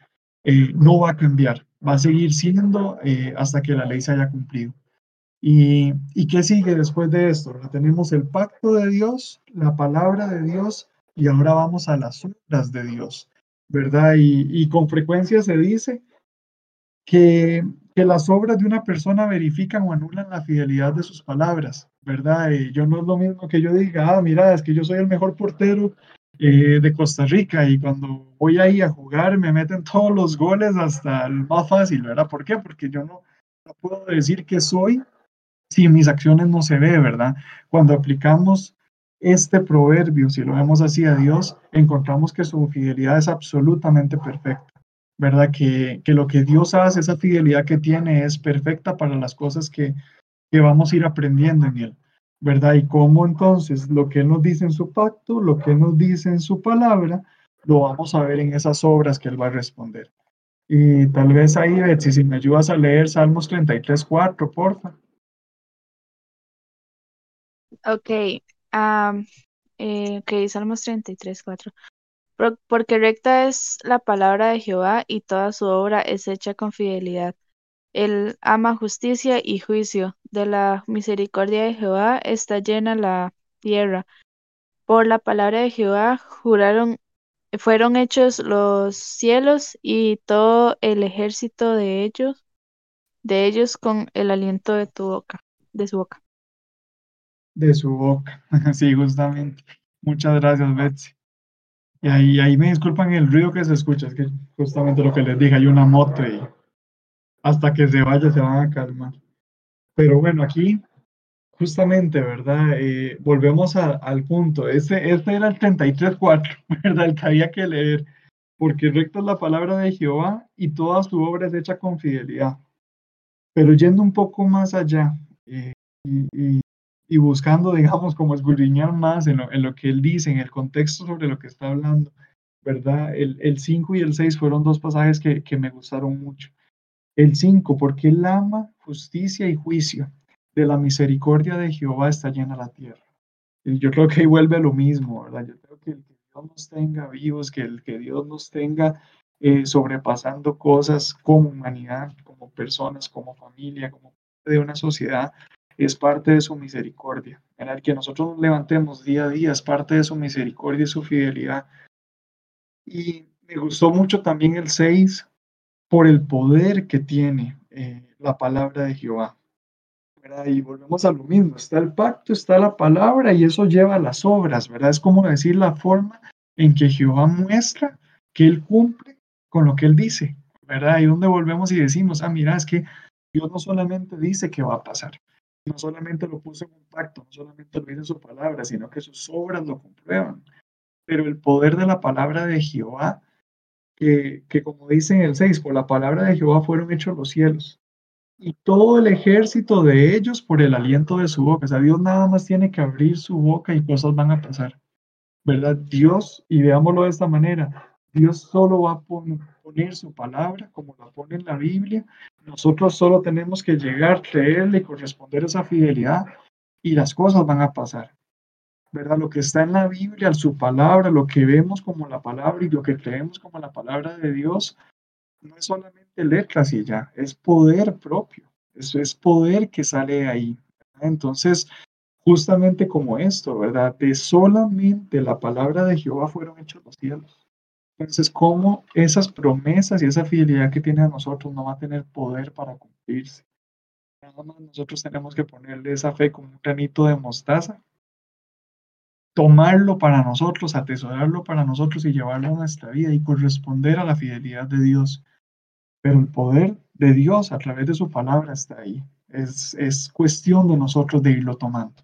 Eh, no va a cambiar, va a seguir siendo hasta que la ley se haya cumplido. ¿Y, ¿Y qué sigue después de esto? Tenemos el pacto de Dios, la palabra de Dios y ahora vamos a las obras de Dios, ¿verdad? Y, con frecuencia se dice que, las obras de una persona verifican o anulan la fidelidad de sus palabras, ¿verdad? Y yo no es lo mismo que yo diga, ah, mira, es que yo soy el mejor portero eh, de Costa Rica y cuando voy ahí a jugar me meten todos los goles hasta el más fácil, ¿verdad? ¿Por qué? Porque yo no, puedo decir que soy si mis acciones no se ve, ¿verdad? Cuando aplicamos este proverbio, si lo vemos así a Dios, encontramos que su fidelidad es absolutamente perfecta, ¿verdad? Que, que lo que Dios hace, esa fidelidad que tiene es perfecta para las cosas que, que vamos a ir aprendiendo en Él, ¿verdad? Y cómo entonces lo que Él nos dice en su pacto, lo que Él nos dice en su palabra, lo vamos a ver en esas obras que Él va a responder. Y tal vez ahí, Betsy, si me ayudas a leer Salmos 33, 4, porfa. Ok, eh, ok, Salmos 33, 4. porque recta es la palabra de Jehová y toda su obra es hecha con fidelidad. Él ama justicia y juicio. De la misericordia de Jehová está llena la tierra. Por la palabra de Jehová juraron, fueron hechos los cielos y todo el ejército de ellos, de ellos con el aliento de tu boca, de su boca de su boca. Sí, justamente. Muchas gracias, Betsy. Y ahí, ahí me disculpan el ruido que se escucha, es que justamente lo que les dije, hay una moto y hasta que se vaya se van a calmar. Pero bueno, aquí justamente, ¿verdad? Eh, volvemos al punto. Este, este era el 33.4, ¿verdad? El que había que leer. Porque recta es la palabra de Jehová y toda su obra es hecha con fidelidad. Pero yendo un poco más allá, eh, y, y buscando, digamos, como escudriñar más en lo, en lo, que él dice, en el contexto sobre lo que está hablando, ¿verdad? El 5 y el 6 fueron dos pasajes que, que me gustaron mucho. El 5, porque él ama justicia y juicio. De la misericordia de Jehová está llena la tierra. Y yo creo que ahí vuelve lo mismo, ¿verdad? Yo creo que el que Dios nos tenga vivos, que el que Dios nos tenga eh, sobrepasando cosas como humanidad, como personas, como familia, como de una sociedad, es parte de su misericordia. En el que nosotros nos levantemos día a día es parte de su misericordia y su fidelidad. Y me gustó mucho también el 6 por el poder que tiene eh, la palabra de Jehová. Y volvemos a lo mismo, está el pacto, está la palabra y eso lleva a las obras, ¿verdad? Es como decir la forma en que Jehová muestra que Él cumple con lo que Él dice, ¿verdad? Ahí donde volvemos y decimos, ah, mira, es que Dios no solamente dice que va a pasar, no solamente lo puso en un pacto, no solamente lo dice su palabra, sino que sus obras lo comprueban. Pero el poder de la palabra de Jehová, que, que como dice en el 6, por la palabra de Jehová fueron hechos los cielos y todo el ejército de ellos por el aliento de su boca. O sea, Dios nada más tiene que abrir su boca y cosas van a pasar. ¿Verdad? Dios, y veámoslo de esta manera, Dios solo va a poner su palabra como la pone en la Biblia. Nosotros solo tenemos que llegar, creerle y corresponder a esa fidelidad y las cosas van a pasar. ¿Verdad? Lo que está en la Biblia, su palabra, lo que vemos como la palabra y lo que creemos como la palabra de Dios, no es solamente letras y ya, es poder propio, eso es poder que sale de ahí. Entonces, justamente como esto, ¿verdad? De solamente la palabra de Jehová fueron hechos los cielos. Entonces, ¿cómo esas promesas y esa fidelidad que tiene a nosotros no va a tener poder para cumplirse? Nada más nosotros tenemos que ponerle esa fe como un granito de mostaza, tomarlo para nosotros, atesorarlo para nosotros y llevarlo a nuestra vida y corresponder a la fidelidad de Dios pero el poder de Dios a través de su palabra está ahí. Es, es cuestión de nosotros de irlo tomando,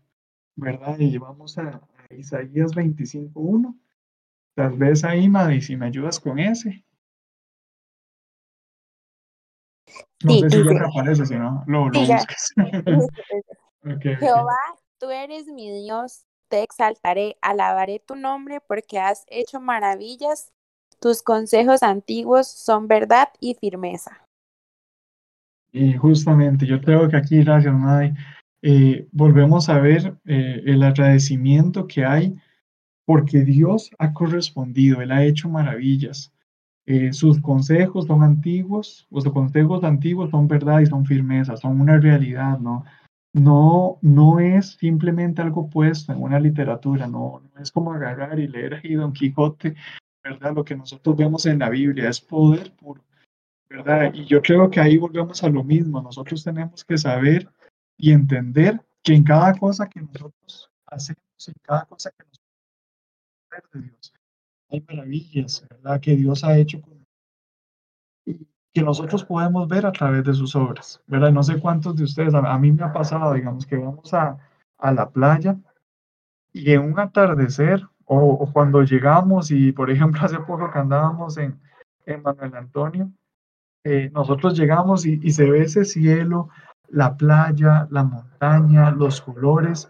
¿verdad? Y vamos a, Isaías 25.1. Tal vez ahí, Maddy, si me ayudas con ese. No sé si ya me aparece, si no, lo, lo buscas. okay, Jehová, tú eres mi Dios, te exaltaré, alabaré tu nombre porque has hecho maravillas tus consejos antiguos son verdad y firmeza. Y justamente, yo creo que aquí, gracias, Madre, eh, volvemos a ver eh, el agradecimiento que hay porque Dios ha correspondido, Él ha hecho maravillas. Eh, sus consejos son antiguos, los consejos antiguos son verdad y son firmeza, son una realidad, ¿no? No, no es simplemente algo puesto en una literatura, no, no es como agarrar y leer ahí Don Quijote ¿verdad? Lo que nosotros vemos en la Biblia es poder puro, ¿verdad? Y yo creo que ahí volvemos a lo mismo. Nosotros tenemos que saber y entender que en cada cosa que nosotros hacemos, en cada cosa que nosotros de Dios, hay maravillas, ¿verdad? Que Dios ha hecho con que nosotros podemos ver a través de sus obras, ¿verdad? No sé cuántos de ustedes, a, mí me ha pasado, digamos, que vamos a, a la playa y en un atardecer o, cuando llegamos y, por ejemplo, hace poco que andábamos en, en Manuel Antonio, eh, nosotros llegamos y, y, se ve ese cielo, la playa, la montaña, los colores,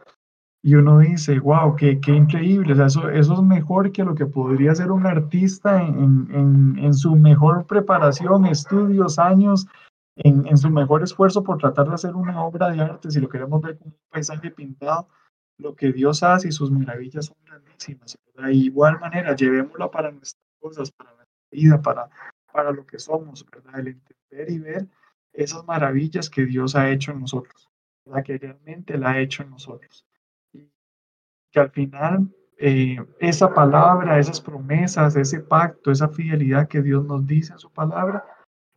y uno dice, wow, qué, qué increíble, eso, eso es mejor que lo que podría ser un artista en, en, en su mejor preparación, estudios, años, en, en, su mejor esfuerzo por tratar de hacer una obra de arte, si lo queremos ver como un paisaje pintado, lo que Dios hace y sus maravillas son grandísimas. De igual manera, llevémosla para nuestras cosas, para nuestra vida, para, para lo que somos, ¿verdad? El entender y ver esas maravillas que Dios ha hecho en nosotros, la que realmente la ha hecho en nosotros. Que al final eh, esa palabra, esas promesas, ese pacto, esa fidelidad que Dios nos dice en su palabra,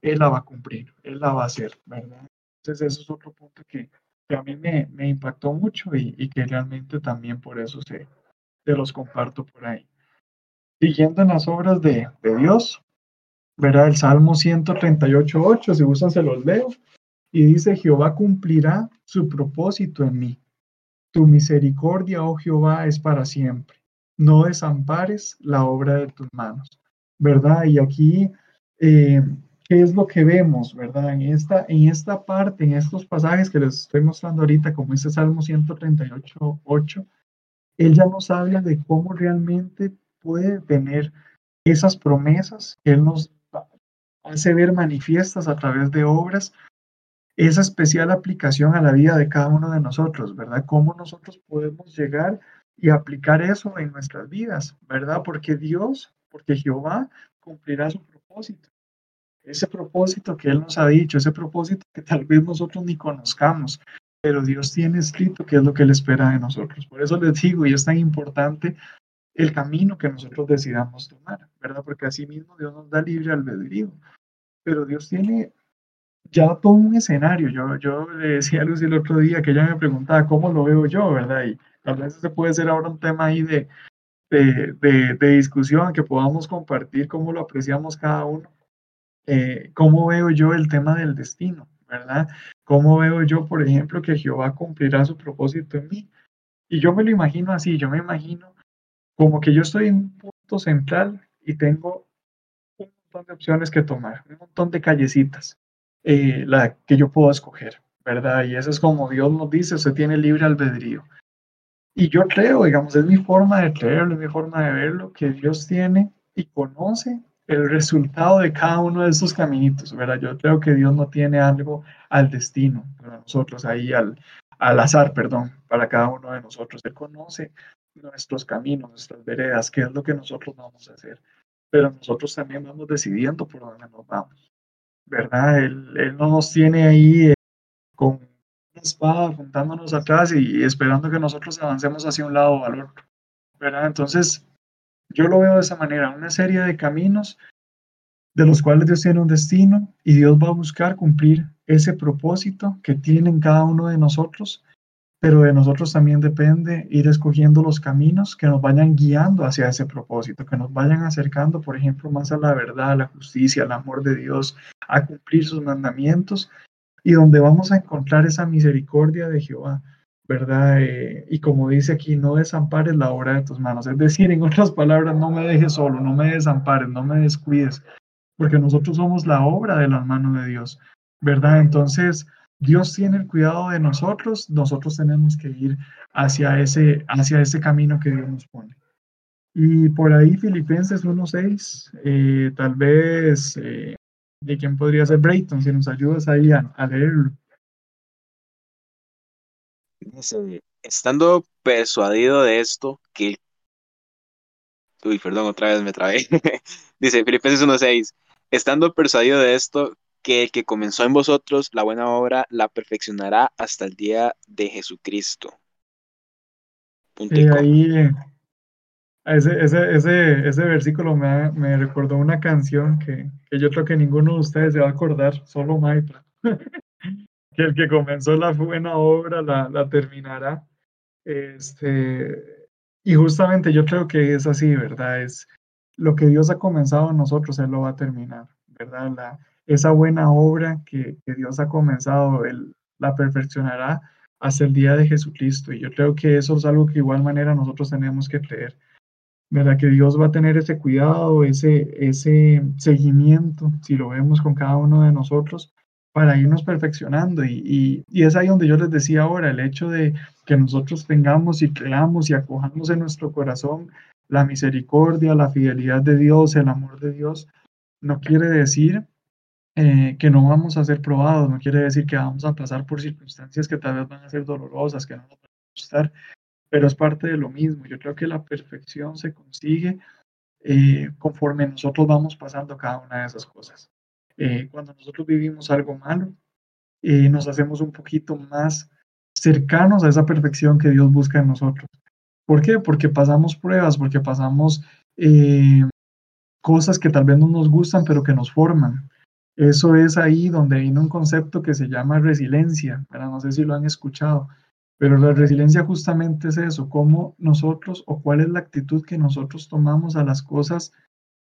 Él la va a cumplir, Él la va a hacer, ¿verdad? Entonces, eso es otro punto que, que a mí me, me impactó mucho y, y, que realmente también por eso se, se los comparto por ahí. Siguiendo en las obras de, de Dios, verá el Salmo 138.8, si gustan se los leo, y dice, Jehová cumplirá su propósito en mí. Tu misericordia, oh Jehová, es para siempre. No desampares la obra de tus manos. ¿Verdad? Y aquí eh, ¿Qué es lo que vemos, verdad? En esta, en esta parte, en estos pasajes que les estoy mostrando ahorita, como este Salmo 138, 8, él ya nos habla de cómo realmente puede tener esas promesas que él nos hace ver manifiestas a través de obras, esa especial aplicación a la vida de cada uno de nosotros, ¿verdad? Cómo nosotros podemos llegar y aplicar eso en nuestras vidas, ¿verdad? Porque Dios, porque Jehová cumplirá su propósito ese propósito que Él nos ha dicho, ese propósito que tal vez nosotros ni conozcamos, pero Dios tiene escrito qué es lo que Él espera de nosotros. Por eso les digo, y es tan importante el camino que nosotros decidamos tomar, ¿verdad? Porque así mismo Dios nos da libre albedrío, pero Dios tiene ya todo un escenario. Yo, yo le decía a Lucy el otro día que ella me preguntaba cómo lo veo yo, ¿verdad? Y tal vez se puede ser ahora un tema ahí de, de, de, de discusión, que podamos compartir cómo lo apreciamos cada uno eh, ¿cómo veo yo el tema del destino? ¿Verdad? ¿Cómo veo yo, por ejemplo, que Jehová cumplirá su propósito en mí? Y yo me lo imagino así, yo me imagino como que yo estoy en un punto central y tengo un montón de opciones que tomar, un montón de callecitas eh, la que yo puedo escoger, ¿verdad? Y eso es como Dios nos dice, usted tiene libre albedrío. Y yo creo, digamos, es mi forma de creerlo, es mi forma de verlo, que Dios tiene y conoce el resultado de cada uno de esos caminitos, ¿verdad? Yo creo que Dios no tiene algo al destino para nosotros, ahí al, al azar, perdón, para cada uno de nosotros. Él conoce nuestros caminos, nuestras veredas, qué es lo que nosotros vamos a hacer. Pero nosotros también vamos decidiendo por dónde nos vamos, ¿verdad? Él, él no nos tiene ahí eh, con una espada apuntándonos atrás y, esperando que nosotros avancemos hacia un lado o al otro, ¿verdad? Entonces, yo lo veo de esa manera, una serie de caminos de los cuales Dios tiene un destino y Dios va a buscar cumplir ese propósito que tiene en cada uno de nosotros, pero de nosotros también depende ir escogiendo los caminos que nos vayan guiando hacia ese propósito, que nos vayan acercando, por ejemplo, más a la verdad, a la justicia, al amor de Dios, a cumplir sus mandamientos y donde vamos a encontrar esa misericordia de Jehová. ¿verdad? Eh, y como dice aquí, no desampares la obra de tus manos. Es decir, en otras palabras, no me dejes solo, no me desampares, no me descuides, porque nosotros somos la obra de las manos de Dios, ¿verdad? Entonces, Dios tiene el cuidado de nosotros, nosotros tenemos que ir hacia ese, hacia ese camino que Dios nos pone. Y por ahí Filipenses 1.6, eh, tal vez, eh, ¿de quién podría ser Brayton? Si nos ayudas ahí a, a leerlo. Estando persuadido de esto, que... Uy, perdón, otra vez me trabé. Dice Filipenses 1.6, estando persuadido de esto, que el que comenzó en vosotros la buena obra la perfeccionará hasta el día de Jesucristo. Punto y ahí, ese, ese, ese, ese versículo me, me, recordó una canción que, que, yo creo que ninguno de ustedes se va a acordar, solo Maipla. que el que comenzó la buena obra la, la terminará. Este, y justamente yo creo que es así, ¿verdad? Es lo que Dios ha comenzado en nosotros, Él lo va a terminar, ¿verdad? La, esa buena obra que, que Dios ha comenzado, Él la perfeccionará hasta el día de Jesucristo. Y yo creo que eso es algo que de igual manera nosotros tenemos que creer, ¿verdad? Que Dios va a tener ese cuidado, ese, ese seguimiento, si lo vemos con cada uno de nosotros, para irnos perfeccionando. Y, y, es ahí donde yo les decía ahora, el hecho de que nosotros tengamos y creamos y acojamos en nuestro corazón la misericordia, la fidelidad de Dios, el amor de Dios, no quiere decir eh, que no vamos a ser probados, no quiere decir que vamos a pasar por circunstancias que tal vez van a ser dolorosas, que no nos van a gustar, pero es parte de lo mismo. Yo creo que la perfección se consigue eh, conforme nosotros vamos pasando cada una de esas cosas. Eh, cuando nosotros vivimos algo malo, nos hacemos un poquito más cercanos a esa perfección que Dios busca en nosotros. ¿Por qué? Porque pasamos pruebas, porque pasamos cosas que tal vez no nos gustan, pero que nos forman. Eso es ahí donde vino un concepto que se llama resiliencia, no sé si lo han escuchado, pero la resiliencia justamente es eso, cómo nosotros o cuál es la actitud que nosotros tomamos a las cosas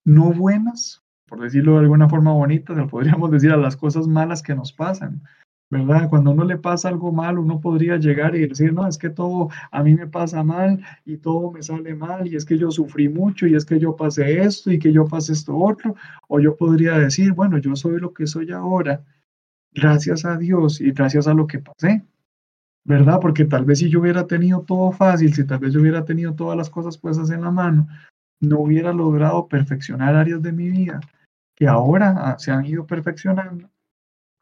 no buenas, por decirlo de alguna forma bonita, podríamos decir a las cosas malas que nos pasan. ¿Verdad? Cuando uno le pasa algo mal, uno podría llegar y decir, no, es que todo a mí me pasa mal y todo me sale mal y es que yo sufrí mucho y es que yo pasé esto y que yo pasé esto otro. O yo podría decir, bueno, yo soy lo que soy ahora, gracias a Dios y gracias a lo que pasé. ¿Verdad? Porque tal vez si yo hubiera tenido todo fácil, si tal vez yo hubiera tenido todas las cosas puestas en la mano, no hubiera logrado perfeccionar áreas de mi vida que ahora ah, se han ido perfeccionando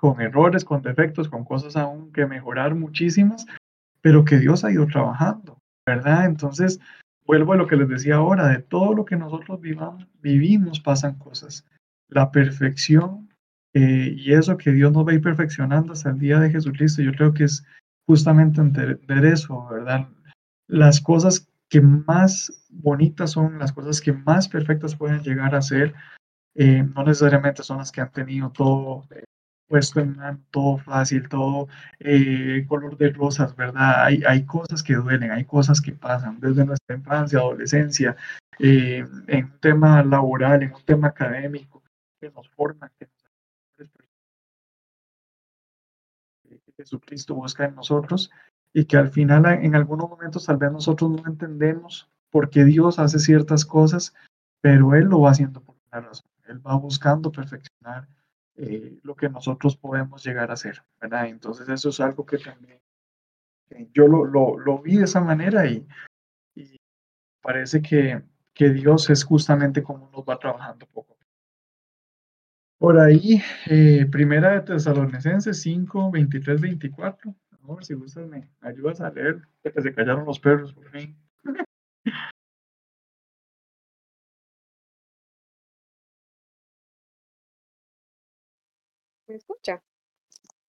con errores, con defectos, con cosas aún que mejorar muchísimas, pero que Dios ha ido trabajando, ¿verdad? Entonces, vuelvo a lo que les decía ahora, de todo lo que nosotros vivamos, vivimos pasan cosas. La perfección eh, y eso que Dios nos va a ir perfeccionando hasta el día de Jesucristo, yo creo que es justamente entender eso, ¿verdad? Las cosas que más bonitas son, las cosas que más perfectas pueden llegar a ser, eh, no necesariamente son las que han tenido todo eh, puesto en mano, todo fácil, todo eh, color de rosas, ¿verdad? Hay, hay cosas que duelen, hay cosas que pasan desde nuestra infancia, adolescencia, eh, en un tema laboral, en un tema académico, que nos forman, que nos Jesucristo busca en nosotros y que al final en algunos momentos tal vez nosotros no entendemos por qué Dios hace ciertas cosas, pero Él lo va haciendo por una razón. Él va buscando perfeccionar eh, lo que nosotros podemos llegar a hacer, ¿verdad? Entonces eso es algo que también eh, yo lo, lo, lo, vi de esa manera y, y parece que, que, Dios es justamente como nos va trabajando poco. Por ahí, eh, primera de Tesalonicenses 5, 23, 24. Amor, si gustas, me ayudas a leer, que se callaron los perros por fin. ¿Me escucha?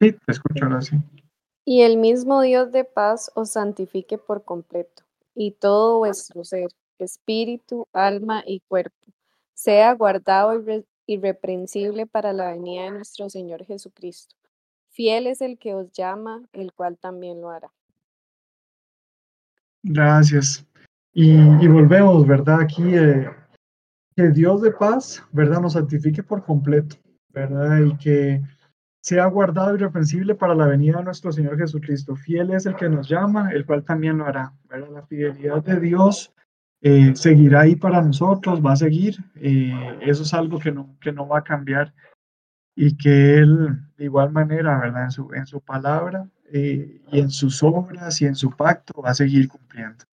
Sí, te escucho ahora sí. Y el mismo Dios de paz os santifique por completo, y todo vuestro ser, espíritu, alma y cuerpo, sea guardado irre- irreprensible para la venida de nuestro Señor Jesucristo. Fiel es el que os llama, el cual también lo hará. Gracias. Y, y volvemos, ¿verdad? Aquí, eh, que Dios de paz, ¿verdad? Nos santifique por completo, ¿verdad? Y que sea guardado irreprensible para la venida de nuestro Señor Jesucristo. Fiel es el que nos llama, el cual también lo hará, ¿verdad? La fidelidad de Dios eh, seguirá ahí para nosotros, va a seguir. eh, eso es algo que no, que no va a cambiar y que Él, de igual manera, ¿verdad? En su, en su palabra eh, y en sus obras y en su pacto va a seguir cumpliendo.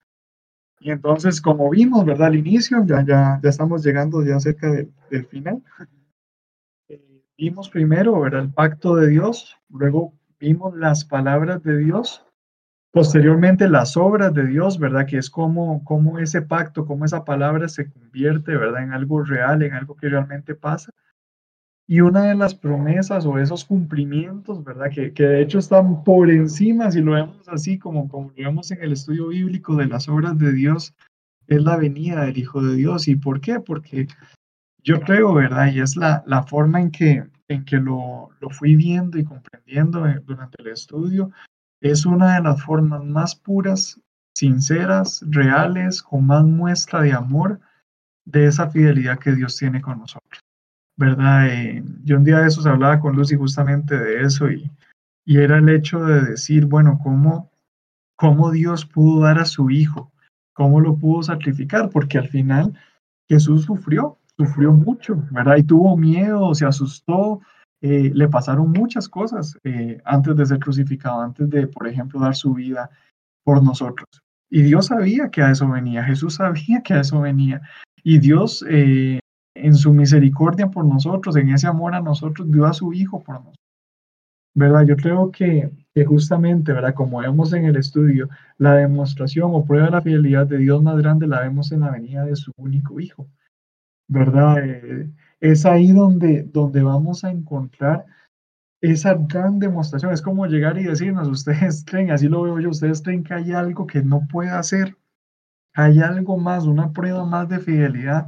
Y entonces, como vimos, ¿verdad? Al inicio, ya, ya, ya estamos llegando ya cerca del, del final. Vimos primero, ¿verdad? El pacto de Dios, luego vimos las palabras de Dios, posteriormente las obras de Dios, ¿verdad? Que es como, como ese pacto, como esa palabra se convierte, ¿verdad? En algo real, en algo que realmente pasa. Y una de las promesas o esos cumplimientos, ¿verdad? Que, que de hecho están por encima, si lo vemos así, como, como lo vemos en el estudio bíblico de las obras de Dios, es la venida del Hijo de Dios. ¿Y por qué? Porque yo creo, ¿verdad? Y es la, la forma en que, en que lo, lo fui viendo y comprendiendo eh, durante el estudio, es una de las formas más puras, sinceras, reales, con más muestra de amor de esa fidelidad que Dios tiene con nosotros. ¿verdad? Eh, yo un día de esos hablaba con Lucy justamente de eso y, y era el hecho de decir, bueno, ¿cómo, ¿cómo Dios pudo dar a su hijo? ¿Cómo lo pudo sacrificar? Porque al final Jesús sufrió, sufrió mucho, ¿verdad? Y tuvo miedo, se asustó, eh, le pasaron muchas cosas eh, antes de ser crucificado, antes de, por ejemplo, dar su vida por nosotros. Y Dios sabía que a eso venía, Jesús sabía que a eso venía. Y Dios eh, en su misericordia por nosotros, en ese amor a nosotros, dio a su Hijo por nosotros. ¿Verdad? Yo creo que, que, justamente, ¿verdad? Como vemos en el estudio, la demostración o prueba de la fidelidad de Dios más grande la vemos en la venida de su único Hijo. ¿Verdad? Eh, es ahí donde, donde vamos a encontrar esa gran demostración. Es como llegar y decirnos, ustedes creen, así lo veo yo, ustedes creen que hay algo que no puede hacer. Hay algo más, una prueba más de fidelidad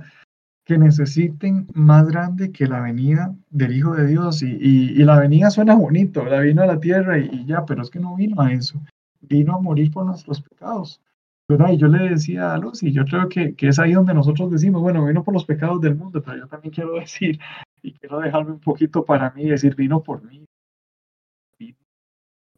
que necesiten más grande que la venida del Hijo de Dios. Y, y, la venida suena bonito, la vino a la tierra y, ya, pero es que no vino a eso, vino a morir por nuestros pecados. Y yo le decía a Lucy, yo creo que, que es ahí donde nosotros decimos, bueno, vino por los pecados del mundo, pero yo también quiero decir, y quiero dejarme un poquito para mí, decir, vino por mí,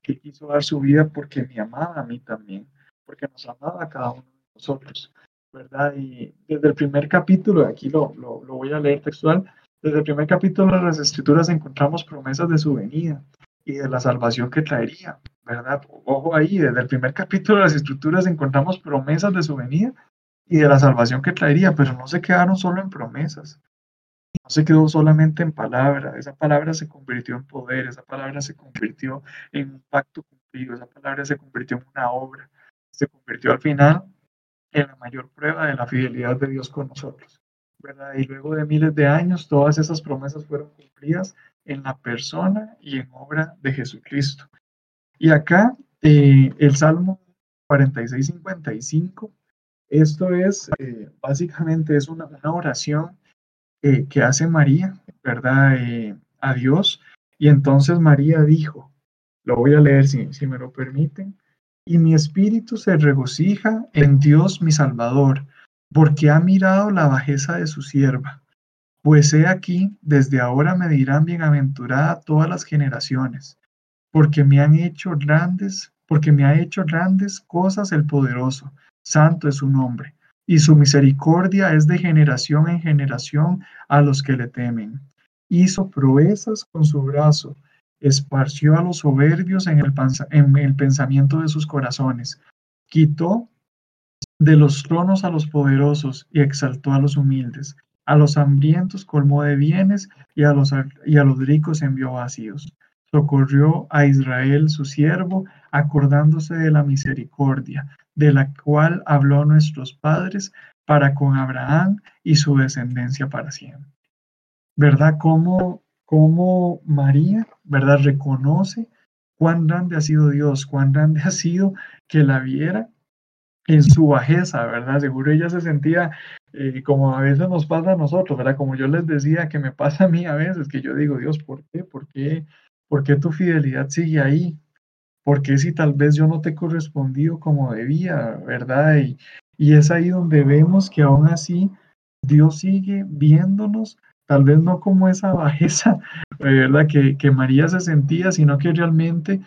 que quiso dar su vida porque me amaba a mí también, porque nos amaba a cada uno de nosotros. ¿verdad? Y desde el primer capítulo, aquí lo, lo, lo, voy a leer textual, desde el primer capítulo de las escrituras encontramos promesas de su venida y de la salvación que traería, ¿verdad? Ojo ahí, desde el primer capítulo de las escrituras encontramos promesas de su venida y de la salvación que traería, pero no se quedaron solo en promesas, no se quedó solamente en palabra, esa palabra se convirtió en poder, esa palabra se convirtió en un pacto cumplido, esa palabra se convirtió en una obra, se convirtió al final en la mayor prueba de la fidelidad de Dios con nosotros. ¿verdad? Y luego de miles de años, todas esas promesas fueron cumplidas en la persona y en obra de Jesucristo. Y acá, eh, el Salmo 46-55, esto es, eh, básicamente es una, una oración eh, que hace María, ¿verdad? a Dios. Y entonces María dijo, lo voy a leer si, si me lo permiten, y mi espíritu se regocija en Dios mi Salvador, porque ha mirado la bajeza de su sierva. Pues he aquí, desde ahora me dirán bienaventurada todas las generaciones, porque me han hecho grandes, porque me ha hecho grandes cosas el poderoso. Santo es su nombre, y su misericordia es de generación en generación a los que le temen. Hizo proezas con su brazo, esparció a los soberbios en el, en el pensamiento de sus corazones, quitó de los tronos a los poderosos y exaltó a los humildes. A los hambrientos colmó de bienes y a los ricos envió vacíos. Socorrió a Israel su siervo, acordándose de la misericordia, de la cual habló nuestros padres para con Abraham y su descendencia para siempre. ¿Verdad? Como, como María, ¿verdad? Reconoce cuán grande ha sido Dios, cuán grande ha sido que la viera en su bajeza, ¿verdad? Seguro ella se sentía eh, como a veces nos pasa a nosotros, ¿verdad? Como yo les decía que me pasa a mí a veces, que yo digo, Dios, ¿por qué? ¿Por qué? ¿Por qué tu fidelidad sigue ahí? ¿Por qué si tal vez yo no te he correspondido como debía, ¿verdad? Y, y es ahí donde vemos que aún así Dios sigue viéndonos, tal vez no como esa bajeza, ¿verdad? Que, que María se sentía, sino que realmente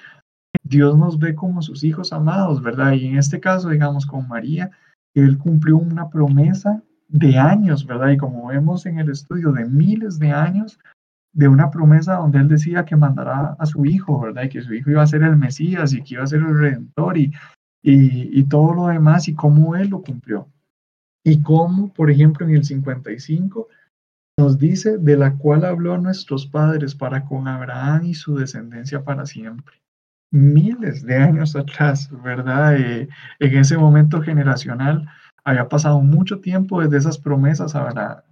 Dios nos ve como sus hijos amados, ¿verdad? Y en este caso, digamos, con María, Él cumplió una promesa de años, ¿verdad? Y como vemos en el estudio, de miles de años, de una promesa donde Él decía que mandará a su hijo, ¿verdad? Y que su hijo iba a ser el Mesías y que iba a ser el Redentor y, y, y todo lo demás y cómo Él lo cumplió. Y cómo, por ejemplo, en el 55 nos dice, de la cual habló a nuestros padres para con Abraham y su descendencia para siempre miles de años atrás, ¿verdad? Eh, en ese momento generacional había pasado mucho tiempo desde esas promesas a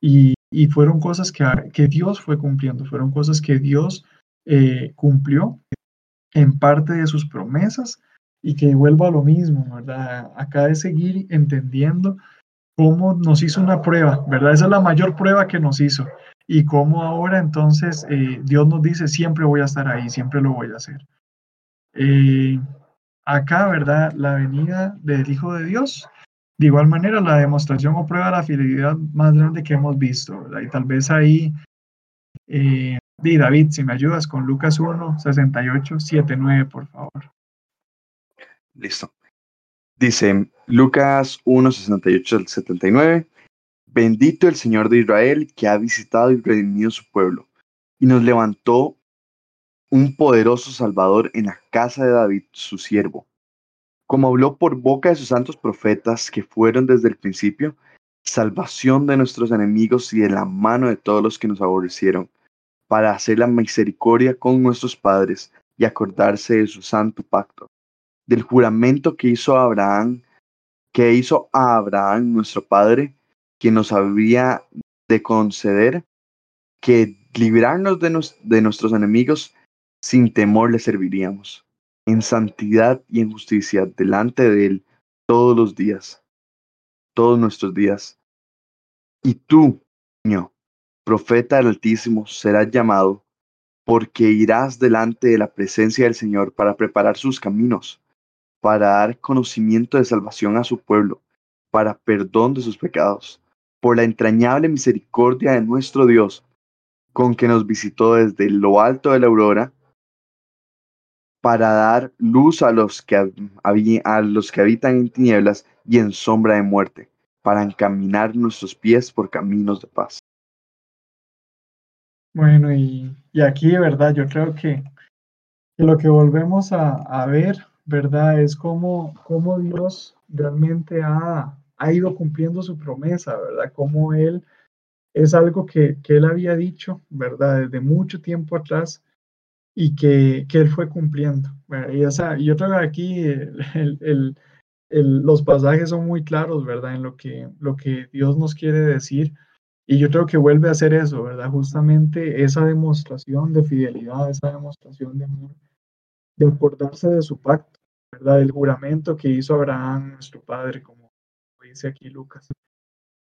y, y fueron cosas que, que, Dios fue cumpliendo, fueron cosas que Dios eh, cumplió en parte de sus promesas y que vuelva a lo mismo, ¿verdad? Acá de seguir entendiendo cómo nos hizo una prueba, ¿verdad? Esa es la mayor prueba que nos hizo y cómo ahora entonces eh, Dios nos dice, siempre voy a estar ahí, siempre lo voy a hacer. Eh, acá, ¿verdad? La venida del Hijo de Dios. De igual manera, la demostración o prueba de la fidelidad más grande que hemos visto, ¿verdad? Y tal vez ahí, eh, David, si me ayudas con Lucas 1, 68, 7, 9, por favor. Listo. Dice Lucas 1, 68 al 79. Bendito el Señor de Israel que ha visitado y redimido su pueblo y nos levantó un poderoso Salvador en la casa de David, su siervo, como habló por boca de sus santos profetas que fueron desde el principio, salvación de nuestros enemigos y de la mano de todos los que nos aborrecieron, para hacer la misericordia con nuestros padres y acordarse de su santo pacto, del juramento que hizo Abraham, que hizo a Abraham nuestro padre, que nos había de conceder que librarnos de, de nuestros enemigos sin temor le serviríamos, en santidad y en justicia delante de Él todos los días, todos nuestros días. Y tú, niño, profeta del Altísimo, serás llamado, porque irás delante de la presencia del Señor para preparar sus caminos, para dar conocimiento de salvación a su pueblo, para perdón de sus pecados, por la entrañable misericordia de nuestro Dios, con que nos visitó desde lo alto de la aurora, para dar luz a los que, a los que habitan en tinieblas y en sombra de muerte, para encaminar nuestros pies por caminos de paz. Bueno, y, y aquí, ¿verdad? Yo creo que, lo que volvemos a, ver, ¿verdad? Es cómo, cómo Dios realmente ha, ha, ido cumpliendo su promesa, ¿verdad? Cómo Él es algo que, que Él había dicho, ¿verdad? Desde mucho tiempo atrás y que, que él fue cumpliendo. Y yo creo que aquí los pasajes son muy claros, ¿verdad? En lo que, lo que Dios nos quiere decir. Y yo creo que vuelve a hacer eso, ¿verdad? Justamente esa demostración de fidelidad, esa demostración de amor, de acordarse de su pacto, ¿verdad? El juramento que hizo Abraham, nuestro padre, como dice aquí Lucas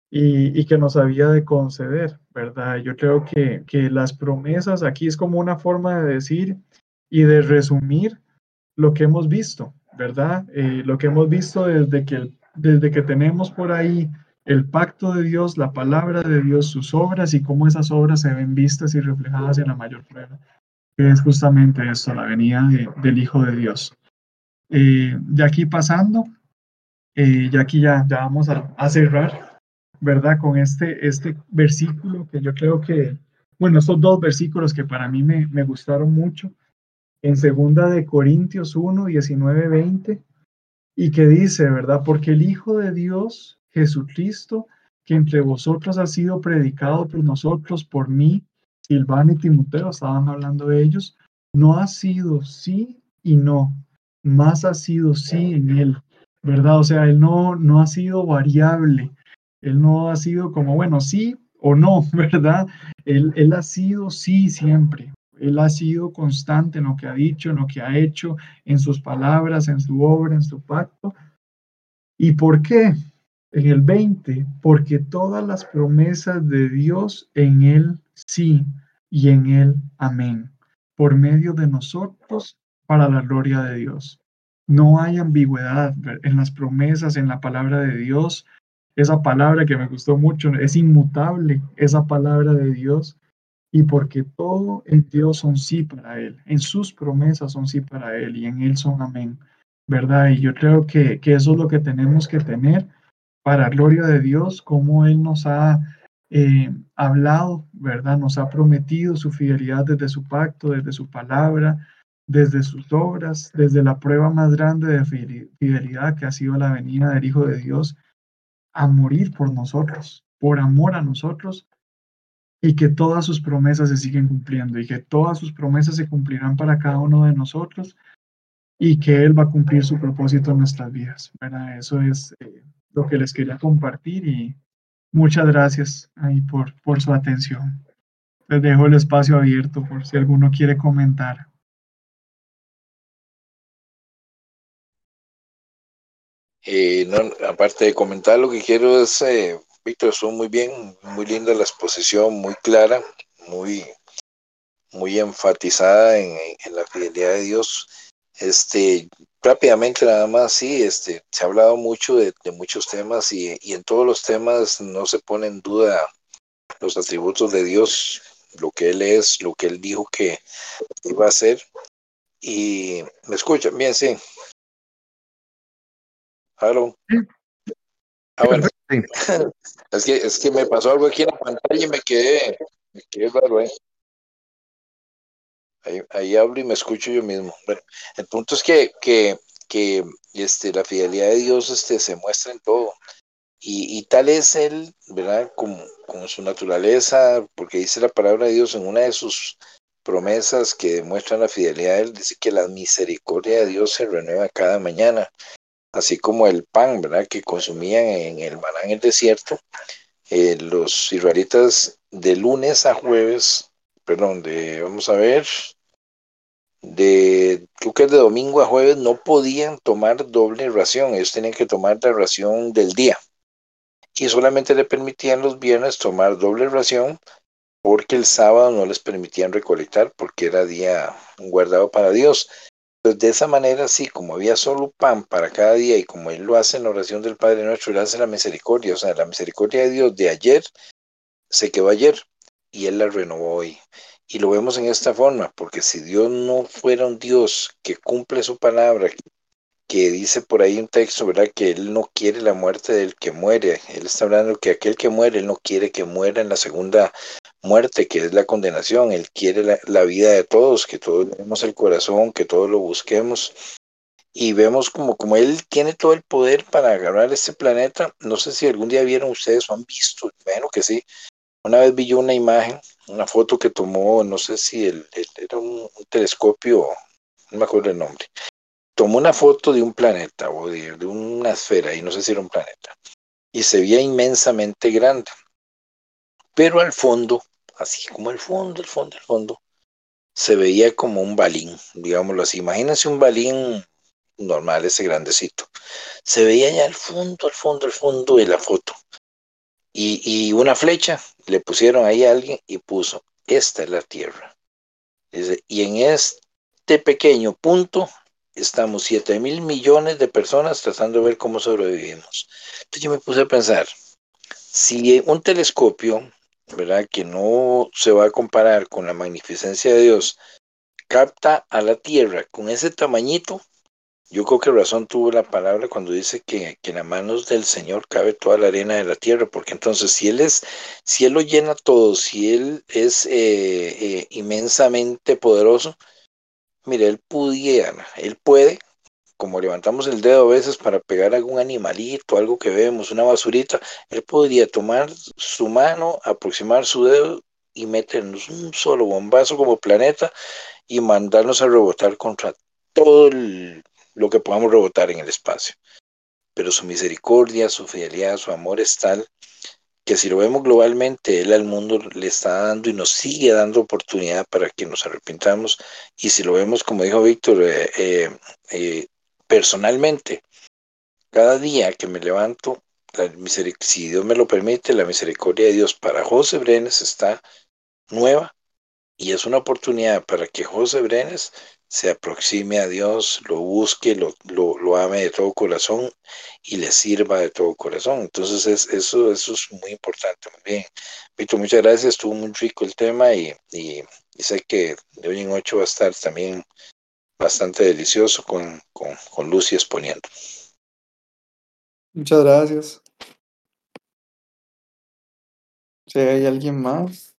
y, que nos había de conceder, ¿verdad? Yo creo que, que las promesas aquí es como una forma de decir y de resumir lo que hemos visto, ¿verdad? Eh, lo que hemos visto desde que, desde que tenemos por ahí el pacto de Dios, la palabra de Dios, sus obras y cómo esas obras se ven vistas y reflejadas en la mayor prueba. que es justamente esto, la venida de- del Hijo de Dios. Eh, de aquí pasando, eh, ya aquí ya, ya vamos a, a cerrar, ¿verdad? Con este, este versículo que yo creo que, bueno, estos dos versículos que para mí me, me gustaron mucho, en segunda de Corintios 1, 19, 20, y que dice, ¿verdad? Porque el Hijo de Dios, Jesucristo, que entre vosotros ha sido predicado por nosotros, por mí, Silvano y Timoteo, estaban hablando de ellos, no ha sido sí y no, más ha sido sí en él, ¿verdad? O sea, él no, no ha sido variable, él no ha sido como, bueno, sí o no, ¿verdad? Él, él ha sido sí siempre, él ha sido constante en lo que ha dicho, en lo que ha hecho, en sus palabras, en su obra, en su pacto. ¿Y por qué? En el 20, porque todas las promesas de Dios en Él sí y en Él amén, por medio de nosotros para la gloria de Dios. No hay ambigüedad en las promesas, en la palabra de Dios. Esa palabra que me gustó mucho, es inmutable, esa palabra de Dios. Y porque todo en Dios son sí para Él, en sus promesas son sí para Él y en Él son amén, ¿verdad? Y yo creo que, que eso es lo que tenemos que tener para gloria de Dios, como Él nos ha eh, hablado, ¿verdad? Nos ha prometido su fidelidad desde su pacto, desde su palabra, desde sus obras, desde la prueba más grande de fideli- fidelidad que ha sido la venida del Hijo de Dios a morir por nosotros, por amor a nosotros, y que todas sus promesas se siguen cumpliendo y que todas sus promesas se cumplirán para cada uno de nosotros y que Él va a cumplir su propósito en nuestras vidas. ¿verdad? Eso es eh, lo que les quería compartir y muchas gracias ahí por, por su atención. Les dejo el espacio abierto por si alguno quiere comentar. Eh, no, aparte de comentar, lo que quiero es, eh, Víctor, estuvo muy bien, muy linda la exposición, muy clara, muy, muy enfatizada en, la fidelidad de Dios. Este, rápidamente nada más, sí, este, se ha hablado mucho de, muchos temas y, y en todos los temas no se pone en duda los atributos de Dios, lo que Él es, lo que Él dijo que iba a hacer. Y me escuchan bien, sí. Hello. Ah, bueno. Es que, es que me pasó algo aquí en la pantalla y me quedé, me quedé raro ahí. Ahí, ahí hablo y me escucho yo mismo. Bueno, el punto es que, que, que este, la fidelidad de Dios este, se muestra en todo. Y, y tal es Él, ¿verdad? Como, como su naturaleza, porque dice la palabra de Dios en una de sus promesas que demuestran la fidelidad de Él, dice que la misericordia de Dios se renueva cada mañana así como el pan, ¿verdad? Que consumían en el maná en el desierto, eh, los israelitas de lunes a jueves, perdón, de, vamos a ver, de, creo que de domingo a jueves no podían tomar doble ración, ellos tenían que tomar la ración del día y solamente le permitían los viernes tomar doble ración porque el sábado no les permitían recolectar porque era día guardado para Dios. Entonces, de esa manera, sí, como había solo pan para cada día y como Él lo hace en la oración del Padre Nuestro, Él hace la misericordia, o sea, la misericordia de Dios de ayer se quedó ayer y Él la renovó hoy. Y lo vemos en esta forma, porque si Dios no fuera un Dios que cumple su palabra, que dice por ahí un texto, ¿verdad? Que Él no quiere la muerte del que muere. Él está hablando que aquel que muere, Él no quiere que muera en la segunda muerte, que es la condenación. Él quiere la, la vida de todos, que todos tenemos el corazón, que todos lo busquemos. Y vemos como, como Él tiene todo el poder para agarrar este planeta. No sé si algún día vieron ustedes o han visto, bueno que sí. Una vez vi yo una imagen, una foto que tomó, no sé si el, el- era un, un telescopio, no me acuerdo el nombre tomó una foto de un planeta o de, de una esfera, y no sé si era un planeta, y se veía inmensamente grande. Pero al fondo, así como el fondo, el fondo, el fondo, se veía como un balín, digámoslo así. Imagínense un balín normal, ese grandecito. Se veía ya al fondo, al fondo, al fondo de la foto. Y, y una flecha, le pusieron ahí a alguien y puso, esta es la Tierra. Y en este pequeño punto estamos 7 mil millones de personas tratando de ver cómo sobrevivimos. Entonces yo me puse a pensar, si un telescopio, ¿verdad? Que no se va a comparar con la magnificencia de Dios, capta a la tierra con ese tamañito, yo creo que razón tuvo la palabra cuando dice que, que en las manos del Señor cabe toda la arena de la tierra, porque entonces si Él es, si Él lo llena todo, si Él es eh, eh, inmensamente poderoso, mire, Él pudiera, Él puede, como levantamos el dedo a veces para pegar algún animalito, algo que vemos, una basurita, Él podría tomar su mano, aproximar su dedo y meternos un solo bombazo como planeta y mandarnos a rebotar contra todo lo que podamos rebotar en el espacio. Pero su misericordia, su fidelidad, su amor es tal que si lo vemos globalmente, Él al mundo le está dando y nos sigue dando oportunidad para que nos arrepintamos. Y si lo vemos, como dijo Víctor, eh, eh, eh, personalmente, cada día que me levanto, si Dios me lo permite, la misericordia de Dios para José Brenes está nueva y es una oportunidad para que José Brenes se aproxime a Dios, lo busque, lo, lo, ame de todo corazón y le sirva de todo corazón. Entonces es, eso, eso es muy importante. Bien. Víctor, muchas gracias. Estuvo muy rico el tema y, y, sé que de hoy en ocho va a estar también bastante delicioso con, con, con Lucy exponiendo. Muchas gracias. Si hay alguien más.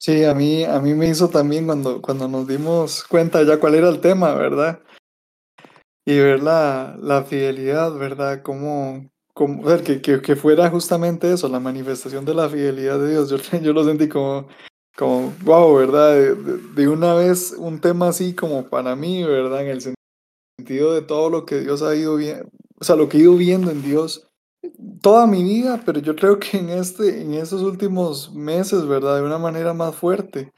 Sí, a mí, a mí me hizo también cuando, cuando nos dimos cuenta ya cuál era el tema, ¿verdad? Y ver la, la fidelidad, ¿verdad? Como, como ver, que, que, que fuera justamente eso, la manifestación de la fidelidad de Dios. Yo, yo lo sentí como, como, wow, ¿verdad? De, de una vez un tema así como para mí, ¿verdad? En el sentido de todo lo que Dios ha ido viendo, o sea, lo que he ido viendo en Dios toda mi vida, pero yo creo que en, este, en estos últimos meses, ¿verdad? De una manera más fuerte.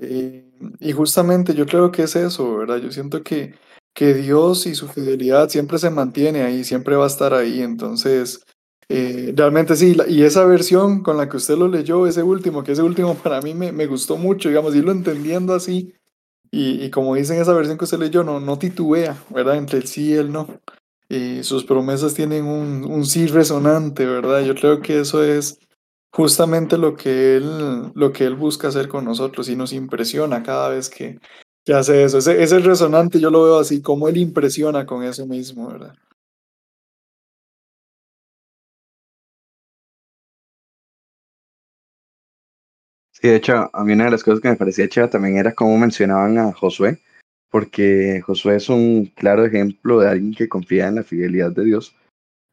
Eh, y justamente yo creo que es eso, ¿verdad? Yo siento que, que Dios y su fidelidad siempre se mantiene ahí, siempre va a estar ahí. Entonces, eh, realmente sí, y esa versión con la que usted lo leyó, ese último, que ese último para mí me, me gustó mucho, digamos, irlo entendiendo así. Y, y como dice en esa versión que usted leyó, no, no titubea, ¿verdad? Entre el sí y el no. Y sus promesas tienen un, un sí resonante, ¿verdad? Yo creo que eso es justamente lo que él, lo que él busca hacer con nosotros y nos impresiona cada vez que, que hace eso. Ese, ese resonante yo lo veo así, como él impresiona con eso mismo, ¿verdad? Sí, de hecho, a mí una de las cosas que me parecía chévere también era cómo mencionaban a Josué, porque Josué es un claro ejemplo de alguien que confía en la fidelidad de Dios,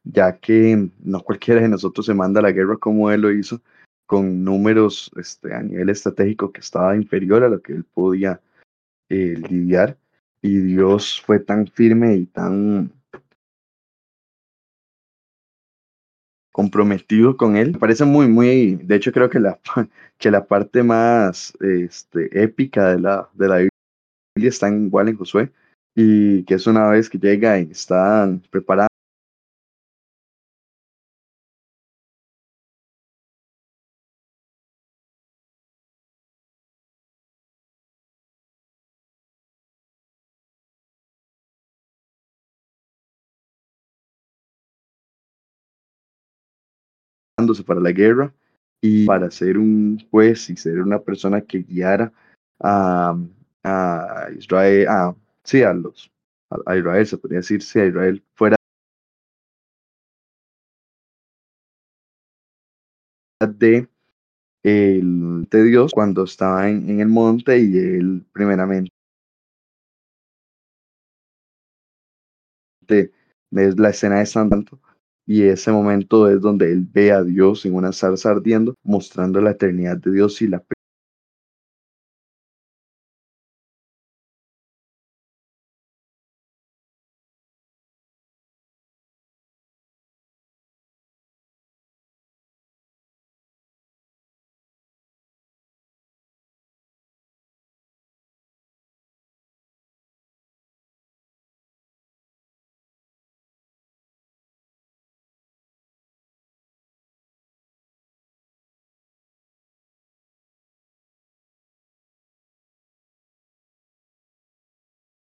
ya que no cualquiera de nosotros se manda a la guerra como él lo hizo, con números este, a nivel estratégico que estaba inferior a lo que él podía eh, lidiar, y Dios fue tan firme y tan comprometido con él. Me parece muy, muy, de hecho creo que la, que la parte más este, épica de la, de la Biblia está igual en Josué, y que es una vez que llega y están preparando para la guerra y para ser un juez y ser una persona que guiara a, a Israel, a, sí, a los, a, Israel, se podría decir, sí, a Israel fuera de, el, de Dios cuando estaba en, en el monte y él primeramente es la escena de Santo y ese momento es donde él ve a Dios en una zarza ardiendo, mostrando la eternidad de Dios y la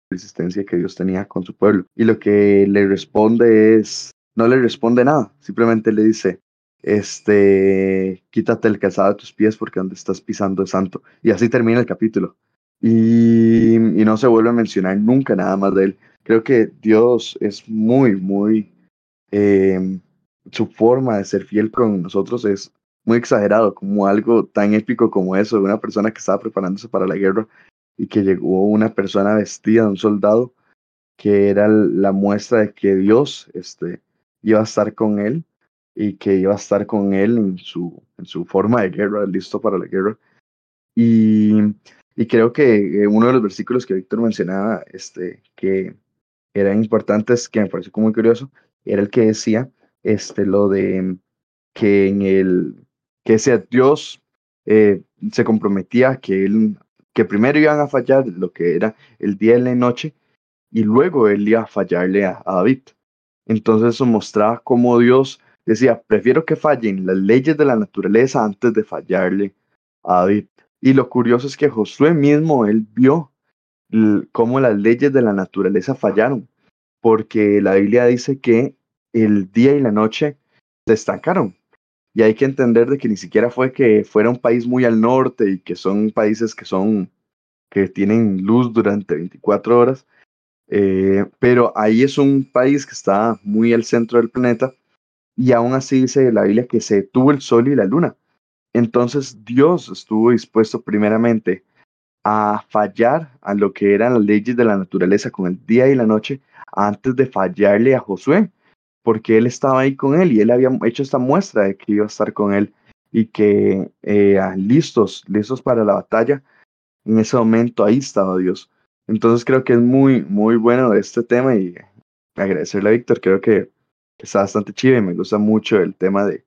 resistencia que Dios tenía con su pueblo. Y lo que le responde es, no le responde nada, simplemente le dice, este, quítate el calzado de tus pies porque donde estás pisando es santo. Y así termina el capítulo. Y, no se vuelve a mencionar nunca nada más de él. Creo que Dios es muy, muy, eh, su forma de ser fiel con nosotros es muy exagerado, como algo tan épico como eso, de una persona que estaba preparándose para la guerra y que llegó una persona vestida de un soldado que era la muestra de que Dios este, iba a estar con él y que iba a estar con él en su, en su forma de guerra, listo para la guerra. Y, y creo que eh, uno de los versículos que Víctor mencionaba, este, que eran importantes, que me pareció muy curioso, era el que decía este, lo de que en el que sea Dios eh, se comprometía que él que primero iban a fallar lo que era el día y la noche y luego él iba a fallarle a, David. Entonces eso mostraba cómo Dios decía, prefiero que fallen las leyes de la naturaleza antes de fallarle a David. Y lo curioso es que Josué mismo, él vio cómo las leyes de la naturaleza fallaron, porque la Biblia dice que el día y la noche se estancaron. Y hay que entender de que ni siquiera fue que fuera un país muy al norte y que son países que son que tienen luz durante 24 horas, eh, pero ahí es un país que está muy al centro del planeta y aún así dice la Biblia que se detuvo el sol y la luna. Entonces Dios estuvo dispuesto primeramente a fallar a lo que eran las leyes de la naturaleza con el día y la noche antes de fallarle a Josué, porque él estaba ahí con él y él había hecho esta muestra de que iba a estar con él y que eh, listos, listos para la batalla, en ese momento ahí estaba Dios. Entonces creo que es muy, muy bueno este tema y agradecerle a Víctor, creo que, está bastante chido y me gusta mucho el tema de,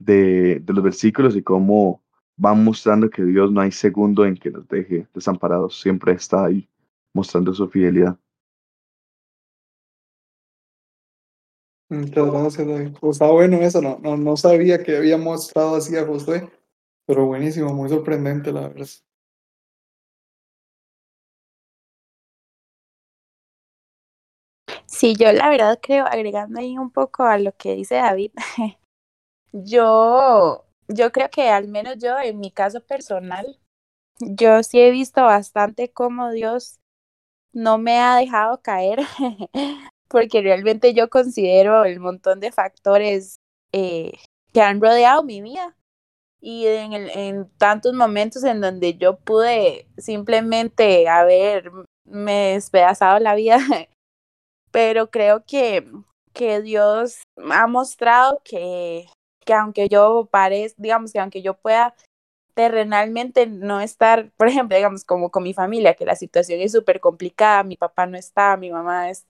de, de los versículos y cómo van mostrando que Dios no hay segundo en que nos deje desamparados, siempre está ahí mostrando su fidelidad. Muchas gracias, David. Está bueno eso, no, no, no sabía que había mostrado así a Josué, pero buenísimo, muy sorprendente la verdad. Sí, yo la verdad creo, agregando ahí un poco a lo que dice David, yo, yo creo que al menos yo, en mi caso personal, yo sí he visto bastante cómo Dios no me ha dejado caer, porque realmente yo considero el montón de factores eh, que han rodeado mi vida. Y en, tantos momentos en donde yo pude simplemente haberme despedazado la vida pero creo que, que Dios ha mostrado que, que aunque yo parezca, digamos que aunque yo pueda terrenalmente no estar, por ejemplo, digamos como con mi familia, que la situación es súper complicada, mi papá no está, mi mamá es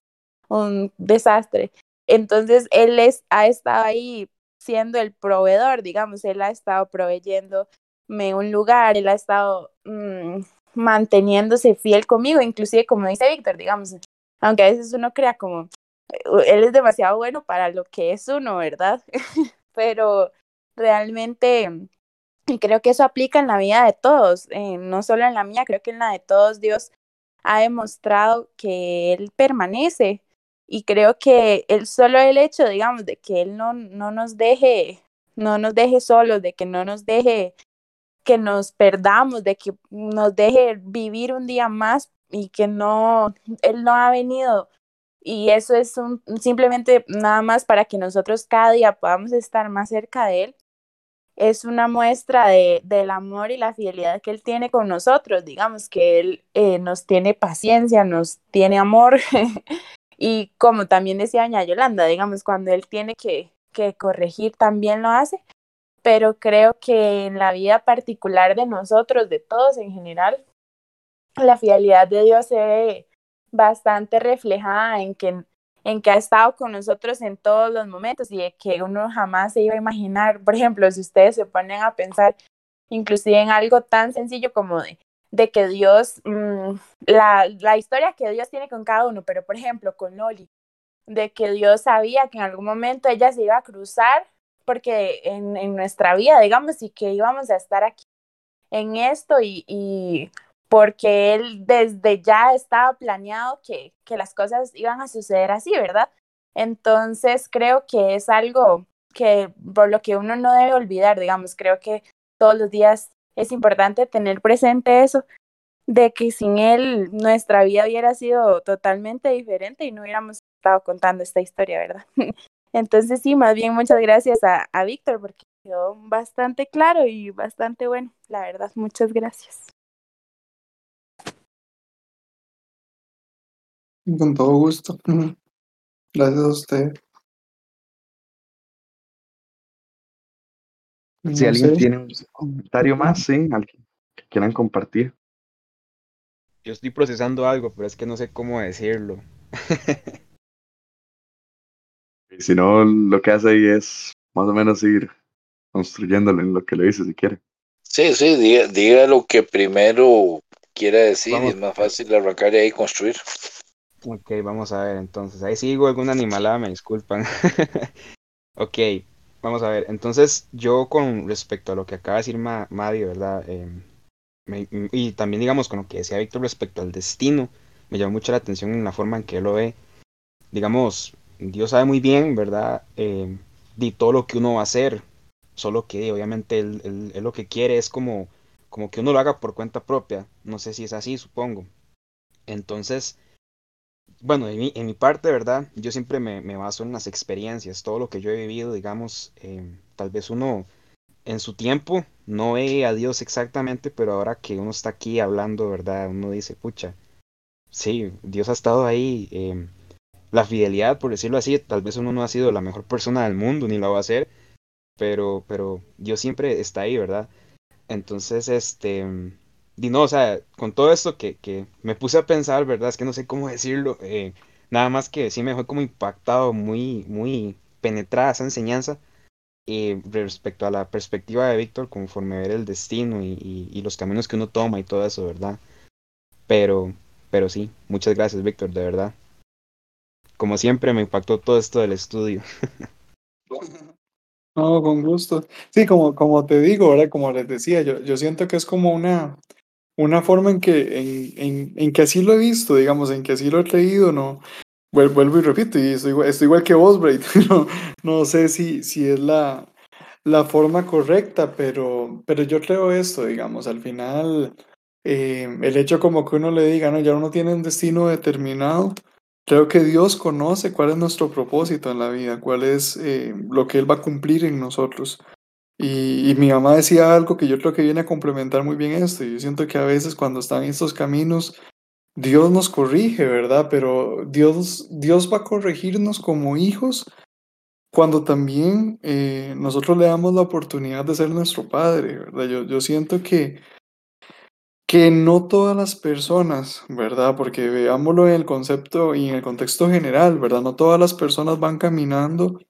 un desastre. Entonces, él es, ha estado ahí siendo el proveedor, digamos, él ha estado proveyéndome un lugar, él ha estado mmm, manteniéndose fiel conmigo, inclusive como dice Víctor, digamos, aunque a veces uno crea como, él es demasiado bueno para lo que es uno, ¿verdad? Pero realmente y creo que eso aplica en la vida de todos, eh, no solo en la mía, creo que en la de todos Dios ha demostrado que Él permanece y creo que el solo el hecho, digamos, de que Él no, no nos deje, no nos deje solos, de que no nos deje que nos perdamos, de que nos deje vivir un día más y que no, Él no ha venido. Y eso es un, simplemente nada más para que nosotros cada día podamos estar más cerca de Él. Es una muestra de, del amor y la fidelidad que Él tiene con nosotros. Digamos que Él eh, nos tiene paciencia, nos tiene amor. y como también decía doña Yolanda, digamos, cuando Él tiene que, que corregir, también lo hace. Pero creo que en la vida particular de nosotros, de todos en general, la fidelidad de Dios se ve bastante reflejada en que, en que ha estado con nosotros en todos los momentos y que uno jamás se iba a imaginar. Por ejemplo, si ustedes se ponen a pensar inclusive en algo tan sencillo como de, de que Dios, mmm, la, la historia que Dios tiene con cada uno, pero por ejemplo con Loli, de que Dios sabía que en algún momento ella se iba a cruzar porque en, en nuestra vida, digamos, y que íbamos a estar aquí en esto y, y porque él desde ya estaba planeado que, que las cosas iban a suceder así, ¿verdad? Entonces creo que es algo que por lo que uno no debe olvidar, digamos, creo que todos los días es importante tener presente eso, de que sin él nuestra vida hubiera sido totalmente diferente y no hubiéramos estado contando esta historia, ¿verdad? Entonces sí, más bien muchas gracias a, a Víctor porque quedó bastante claro y bastante bueno, la verdad, muchas gracias. Con todo gusto. Gracias a usted. Si alguien sé. tiene un comentario más, sí, alguien que quieran compartir. Yo estoy procesando algo, pero es que no sé cómo decirlo. Y si no, lo que hace ahí es más o menos ir construyéndolo en lo que le dice si quiere. Sí, sí, diga, diga lo que primero quiera decir Vamos. es más fácil arrancar y ahí construir. Ok, vamos a ver entonces. Ahí sigo alguna animalada, me disculpan. ok, vamos a ver. Entonces, yo con respecto a lo que acaba de decir Ma Madi, ¿verdad? Em, me- y también, digamos, con lo que decía Víctor respecto al destino, me llamó mucho la atención en la forma en que él lo ve. Digamos, Dios sabe muy bien, ¿verdad? Em, de todo lo que uno va a hacer. Solo que obviamente él, él- él lo que quiere es como, como que uno lo haga por cuenta propia. No sé si es así, supongo. Entonces, bueno, en mi, en mi parte, ¿verdad? Yo siempre me, baso en las experiencias, todo lo que yo he vivido, digamos, eh, tal vez uno en su tiempo no ve a Dios exactamente, pero ahora que uno está aquí hablando, ¿verdad? Uno dice, pucha, sí, Dios ha estado ahí. em, la fidelidad, por decirlo así, tal vez uno no ha sido la mejor persona del mundo, ni lo va a ser, pero, pero Dios siempre está ahí, ¿verdad? Entonces, este, y no, o sea, con todo esto que, que me puse a pensar, ¿verdad? Es que no sé cómo decirlo, eh, nada más que sí me dejó como impactado, muy, muy penetrada esa enseñanza eh, respecto a la perspectiva de Víctor conforme ver el destino y, y- los caminos que uno toma y todo eso, ¿verdad? Pero, pero sí, muchas gracias, Víctor, de verdad. Como siempre, me impactó todo esto del estudio. No, con gusto. Sí, como, como te digo, ¿verdad? Como les decía, yo, yo siento que es como una, una forma en que, en, en, en que así lo he visto, digamos, en que así lo he leído, ¿no? Vuel- Vuelvo y repito, y estoy, igual- estoy igual que vos, Braid. No, no sé si, si es la, la forma correcta, pero, pero yo creo esto, digamos, al final, eh, el hecho como que uno le diga, no, ya uno tiene un destino determinado, creo que Dios conoce cuál es nuestro propósito en la vida, cuál es eh, lo que Él va a cumplir en nosotros. Y, mi mamá decía algo que yo creo que viene a complementar muy bien esto. Yo siento que a veces cuando están en estos caminos, Dios nos corrige, ¿verdad? Pero Dios, Dios va a corregirnos como hijos cuando también eh, nosotros le damos la oportunidad de ser nuestro padre, ¿verdad? Yo, yo siento que, que no todas las personas, ¿verdad? Porque veámoslo en el concepto y en el contexto general, ¿verdad? No todas las personas van caminando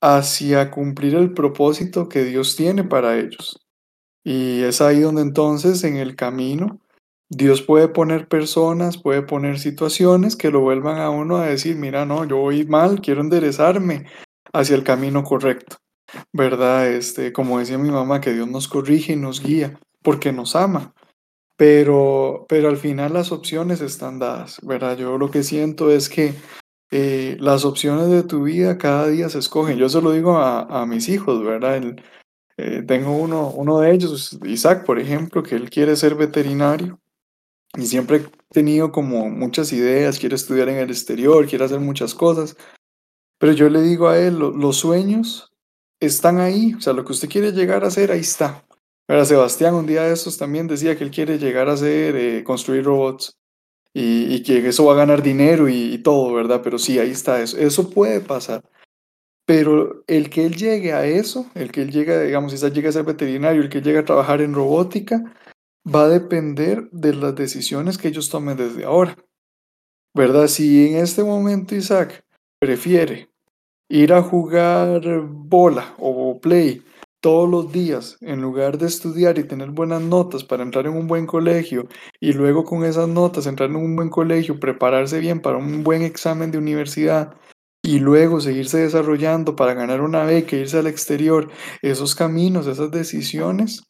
hacia cumplir el propósito que Dios tiene para ellos. Y es ahí donde entonces en el camino Dios puede poner personas, puede poner situaciones que lo vuelvan a uno a decir, mira, no, yo voy mal, quiero enderezarme hacia el camino correcto, ¿verdad? Este, como decía mi mamá, que Dios nos corrige y nos guía porque nos ama. Pero, pero al final las opciones están dadas, ¿verdad? Yo lo que siento es que eh, las opciones de tu vida cada día se escogen. Yo se lo digo a, mis hijos, ¿verdad? El- eh, tengo uno, uno de ellos, Isaac, por ejemplo, que él quiere ser veterinario y siempre he tenido como muchas ideas, quiere estudiar en el exterior, quiere hacer muchas cosas, pero yo le digo a él, "Lo- los sueños están ahí, o sea, lo que usted quiere llegar a hacer, ahí está. Pero Sebastián un día de estos también decía que él quiere llegar a hacer, eh, construir robots y, que eso va a ganar dinero y, todo, ¿verdad? Pero sí, ahí está eso. Eso puede pasar. Pero el que él llegue a eso, el que él llegue, digamos, si llegue a ser veterinario, el que llegue a trabajar en robótica, va a depender de las decisiones que ellos tomen desde ahora, ¿verdad? Si en este momento Isaac prefiere ir a jugar bola o play todos los días en lugar de estudiar y tener buenas notas para entrar en un buen colegio y luego con esas notas entrar en un buen colegio, prepararse bien para un buen examen de universidad y luego seguirse desarrollando para ganar una beca, irse al exterior, esos caminos, esas decisiones,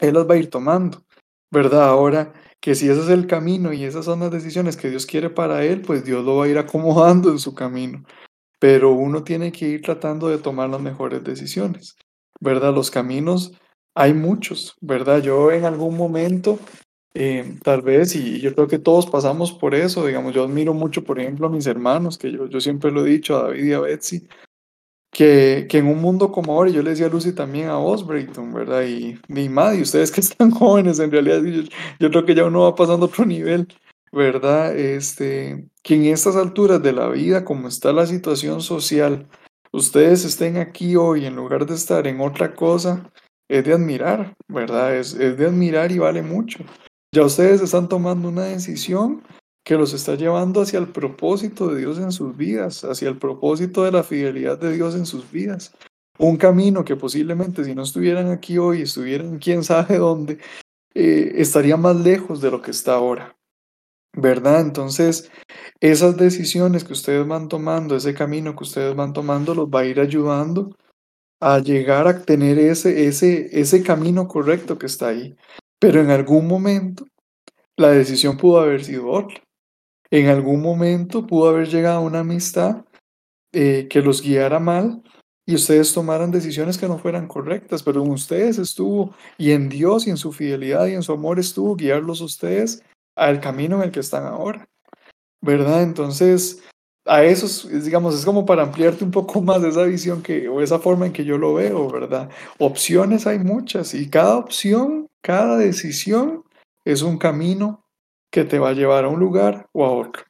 él las va a ir tomando, ¿verdad? Ahora que si ese es el camino y esas son las decisiones que Dios quiere para él, pues Dios lo va a ir acomodando en su camino pero uno tiene que ir tratando de tomar las mejores decisiones, ¿verdad? Los caminos hay muchos, ¿verdad? Yo en algún momento, eh, tal vez, y yo creo que todos pasamos por eso, digamos, yo admiro mucho, por ejemplo, a mis hermanos, que yo, yo siempre lo he dicho a David y a Betsy, que, que en un mundo como ahora, y yo le decía a Lucy también a vos, Brayton, ¿verdad? Y mi madre, ustedes que están jóvenes, en realidad, yo, yo creo que ya uno va pasando otro nivel, ¿verdad? Este, que en estas alturas de la vida, como está la situación social, ustedes estén aquí hoy en lugar de estar en otra cosa, es de admirar, ¿verdad? Es, es de admirar y vale mucho. Ya ustedes están tomando una decisión que los está llevando hacia el propósito de Dios en sus vidas, hacia el propósito de la fidelidad de Dios en sus vidas. Un camino que posiblemente si no estuvieran aquí hoy, estuvieran quién sabe dónde, eh, estaría más lejos de lo que está ahora. ¿Verdad? Entonces, esas decisiones que ustedes van tomando, ese camino que ustedes van tomando, los va a ir ayudando a llegar a tener ese, ese, ese camino correcto que está ahí. Pero en algún momento, la decisión pudo haber sido otra. En algún momento pudo haber llegado una amistad eh, que los guiara mal y ustedes tomaran decisiones que no fueran correctas, pero en ustedes estuvo y en Dios y en su fidelidad y en su amor estuvo guiarlos a ustedes al camino en el que están ahora, ¿verdad? Entonces, a eso, es, digamos, es como para ampliarte un poco más esa visión que, o esa forma en que yo lo veo, ¿verdad? Opciones hay muchas y cada opción, cada decisión es un camino que te va a llevar a un lugar o a otro,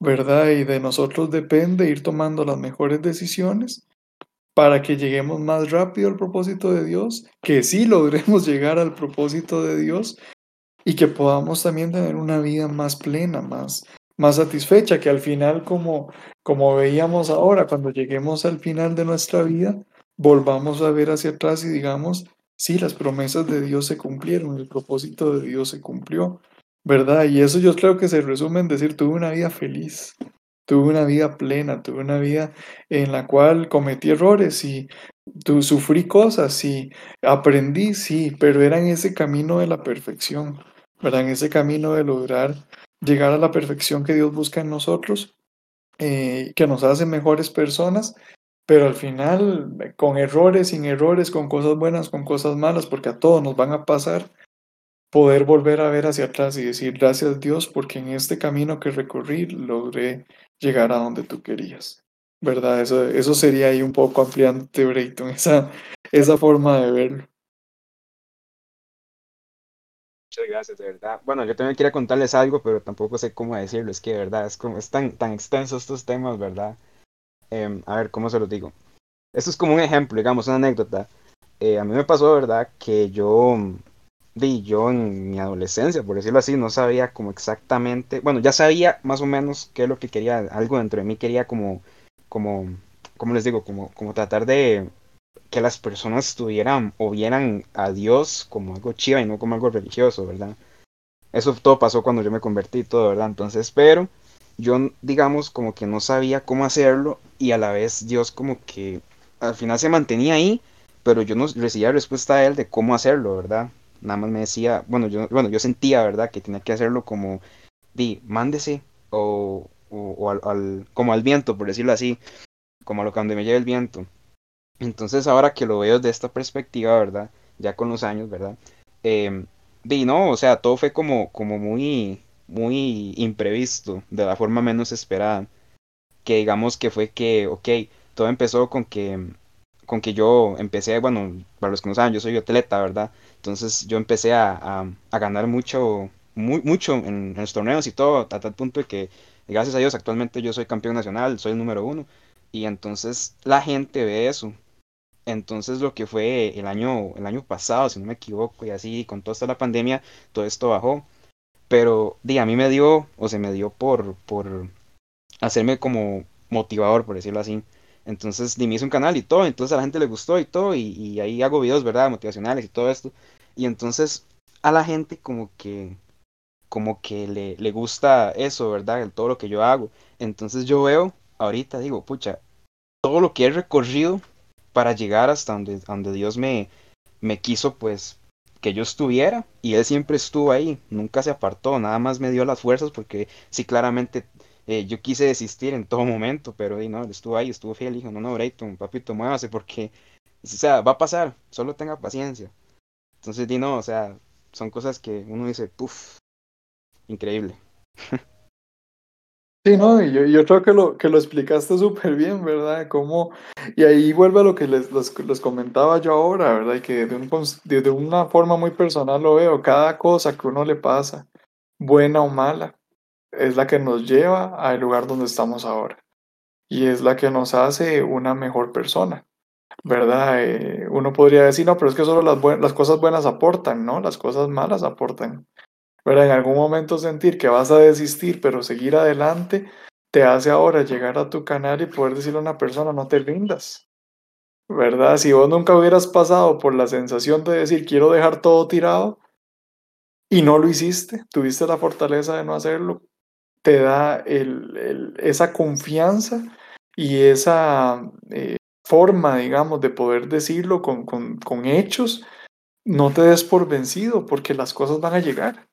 ¿verdad? Y de nosotros depende ir tomando las mejores decisiones para que lleguemos más rápido al propósito de Dios, que sí logremos llegar al propósito de Dios y que podamos también tener una vida más plena, más, más satisfecha, que al final, como, como veíamos ahora, cuando lleguemos al final de nuestra vida, volvamos a ver hacia atrás y digamos, sí, las promesas de Dios se cumplieron, el propósito de Dios se cumplió, ¿verdad? Y eso yo creo que se resume en decir, tuve una vida feliz, tuve una vida plena, tuve una vida en la cual cometí errores y sufrí cosas y aprendí, sí, pero era en ese camino de la perfección, ¿verdad? En ese camino de lograr llegar a la perfección que Dios busca en nosotros, eh, que nos hace mejores personas, pero al final, eh, con errores, sin errores, con cosas buenas, con cosas malas, porque a todos nos van a pasar, poder volver a ver hacia atrás y decir gracias Dios porque en este camino que recorrí logré llegar a donde tú querías. ¿Verdad? Eso, eso sería ahí un poco ampliante, Brayton, esa, esa forma de verlo. Muchas gracias, de verdad. Bueno, yo también quería contarles algo, pero tampoco sé cómo decirlo. Es que, de verdad, es como, tan, tan extenso estos temas, ¿verdad? Em, a ver, ¿cómo se los digo? Esto es como un ejemplo, digamos, una anécdota. Eh, a mí me pasó, ¿verdad? Que yo, di, yo en mi adolescencia, por decirlo así, no sabía como exactamente, bueno, ya sabía más o menos qué es lo que quería, algo dentro de mí quería como, como, como les digo, como, como tratar de que las personas tuvieran o vieran a Dios como algo chiva y no como algo religioso, ¿verdad? Eso todo pasó cuando yo me convertí y todo, ¿verdad? Entonces, pero yo, digamos, como que no sabía cómo hacerlo y a la vez Dios como que al final se mantenía ahí, pero yo no recibía respuesta de él de cómo hacerlo, ¿verdad? Nada más me decía, bueno, yo, bueno, yo sentía, ¿verdad? Que tenía que hacerlo como, di, mándese o, o, al, como al viento, por decirlo así, como a lo que donde me lleve el viento. Entonces ahora que lo veo de esta perspectiva, ¿verdad? Ya con los años, ¿verdad? Eh, no, o sea, todo fue como, como muy, muy imprevisto, de la forma menos esperada. Que digamos que fue que, ok, todo empezó con que, con que yo empecé, bueno, para los que no saben, yo soy atleta, ¿verdad? Entonces yo empecé a, a, ganar mucho, muy, mucho en, los torneos y todo, a tal punto de que, gracias a Dios, actualmente yo soy campeón nacional, soy el número uno. Y entonces la gente ve eso, entonces lo que fue el año, el año pasado, si no me equivoco, y así con toda esta la pandemia, todo esto bajó. Pero di, a mí me dio, o se me dio por, por hacerme como motivador, por decirlo así. Entonces di, me hice un canal y todo, entonces a la gente le gustó y todo, y, ahí hago videos, ¿verdad? Motivacionales y todo esto. Y entonces a la gente como que, como que le, le gusta eso, ¿verdad? todo lo que yo hago. Entonces yo veo, ahorita digo, pucha, todo lo que he recorrido para llegar hasta donde, donde Dios me, me quiso pues que yo estuviera y Él siempre estuvo ahí, nunca se apartó, nada más me dio las fuerzas porque sí claramente eh, yo quise desistir en todo momento, pero no, Él estuvo ahí, estuvo fiel, dijo, no, no, Brayton, papito, muévase porque, o sea, va a pasar, solo tenga paciencia. Entonces, di no, o sea, son cosas que uno dice, puff, increíble. Sí, no, y yo, yo creo que lo, que lo explicaste súper bien, ¿verdad? Cómo, y ahí vuelve a lo que les, les, comentaba yo ahora, ¿verdad? Y que de, un, de, una forma muy personal lo veo, cada cosa que uno le pasa, buena o mala, es la que nos lleva al lugar donde estamos ahora. Y es la que nos hace una mejor persona, ¿verdad? Eh, uno podría decir, no, pero es que solo las, las cosas buenas aportan, ¿no? Las cosas malas aportan pero en algún momento sentir que vas a desistir, pero seguir adelante, te hace ahora llegar a tu canal y poder decirle a una persona, no te rindas. ¿Verdad? Si vos nunca hubieras pasado por la sensación de decir, quiero dejar todo tirado, y no lo hiciste, tuviste la fortaleza de no hacerlo, te da el, esa confianza y esa eh, forma, digamos, de poder decirlo con, con, con hechos, no te des por vencido porque las cosas van a llegar.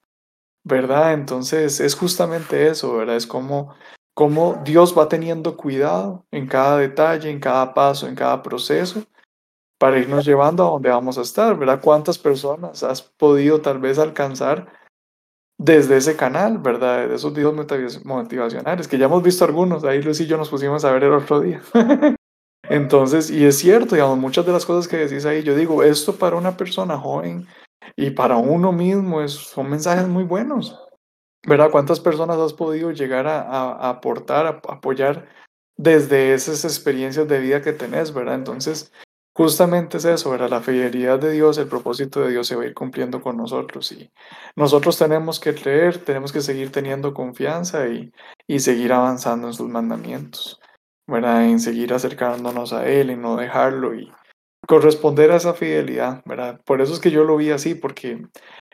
¿Verdad? Entonces es justamente eso, ¿verdad? Es como, como Dios va teniendo cuidado en cada detalle, en cada paso, en cada proceso, para irnos llevando a donde vamos a estar, ¿verdad? ¿Cuántas personas has podido tal vez alcanzar desde ese canal, ¿verdad? De esos videos motivac- motivacionales, que ya hemos visto algunos, ahí Luis y yo nos pusimos a ver el otro día. Entonces, y es cierto, digamos, muchas de las cosas que decís ahí, yo digo, esto para una persona joven y para uno mismo son mensajes muy buenos, ¿verdad? ¿Cuántas personas has podido llegar a aportar, a, apoyar desde esas experiencias de vida que tenés, ¿verdad? Entonces, justamente es eso, ¿verdad? La fidelidad de Dios, el propósito de Dios se va a ir cumpliendo con nosotros y nosotros tenemos que creer, tenemos que seguir teniendo confianza y, y seguir avanzando en sus mandamientos, ¿verdad? En seguir acercándonos a Él, en no dejarlo y corresponder a esa fidelidad, ¿verdad? Por eso es que yo lo vi así, porque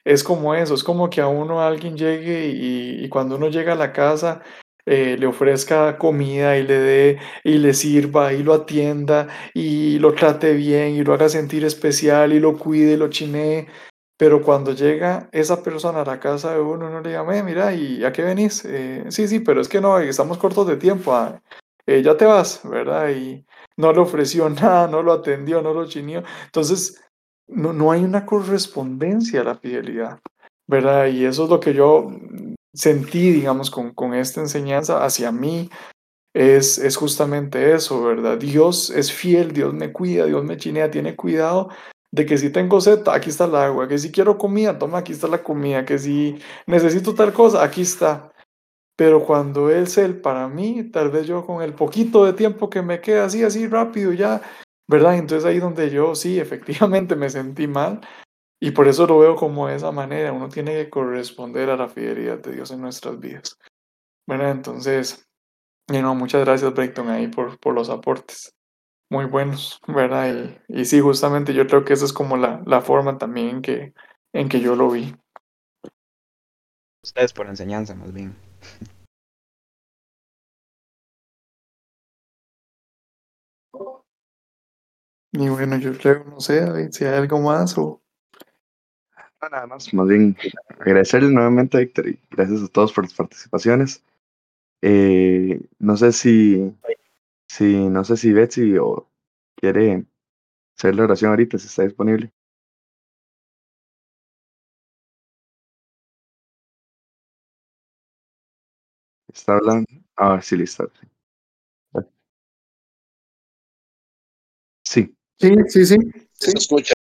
es como eso, es como que a uno alguien llegue y, cuando uno llega a la casa eh, le ofrezca comida y le dé y le sirva y lo atienda y lo trate bien y lo haga sentir especial y lo cuide y lo chinee. Pero cuando llega esa persona a la casa de uno, uno le diga, "Eh, mira, ¿y a qué venís? Eh, sí, sí, pero es que no, estamos cortos de tiempo, ah, eh, ya te vas, ¿verdad? Y no le ofreció nada, no lo atendió, no lo chineó. Entonces, no, no hay una correspondencia a la fidelidad, ¿verdad? Y eso es lo que yo mm, sentí, digamos, con, con esta enseñanza hacia mí, es, es justamente eso, ¿verdad? Dios es fiel, Dios me cuida, Dios me chinea, tiene cuidado de que si tengo sed, aquí está el agua, que si quiero comida, toma, aquí está la comida, que si necesito tal cosa, aquí está. Pero cuando es Él para mí, tal vez yo con el poquito de tiempo que me queda así, así rápido ya, ¿verdad? Entonces ahí donde yo sí, efectivamente me sentí mal y por eso lo veo como de esa manera, uno tiene que corresponder a la fidelidad de Dios en nuestras vidas, ¿verdad? Entonces, y no, muchas gracias Brayton ahí por, por los aportes, muy buenos, ¿verdad? Y, y sí, justamente yo creo que esa es como la, la forma también que, en que yo lo vi. Ustedes por enseñanza, más bien. Y bueno, yo creo, no sé, si hay algo más o... No, nada más, más bien agradecerles nuevamente a Héctor y gracias a todos por las participaciones. Eh, no sé si, si, no sé si Betsy o quiere hacer la oración ahorita, si está disponible. Está hablando. Ah, sí, listo. Sí, Sí, sí, sí. Se escucha.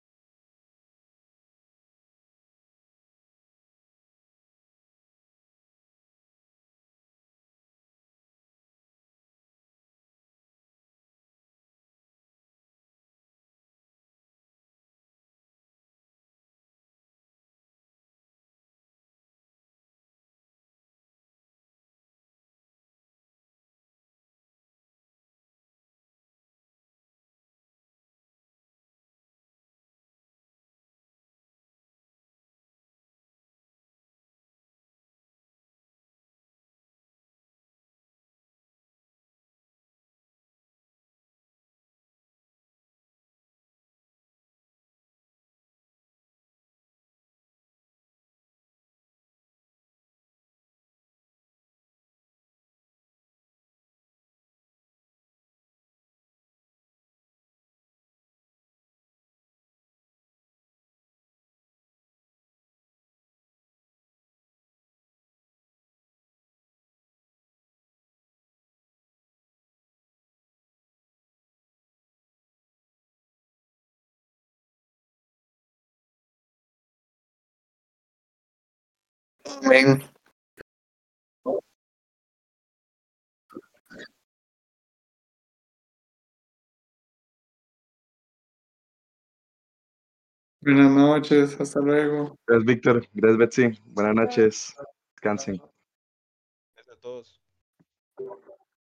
Buenas noches, hasta luego. gracias Víctor, gracias Betsy, buenas noches, descansen. Gracias a todos.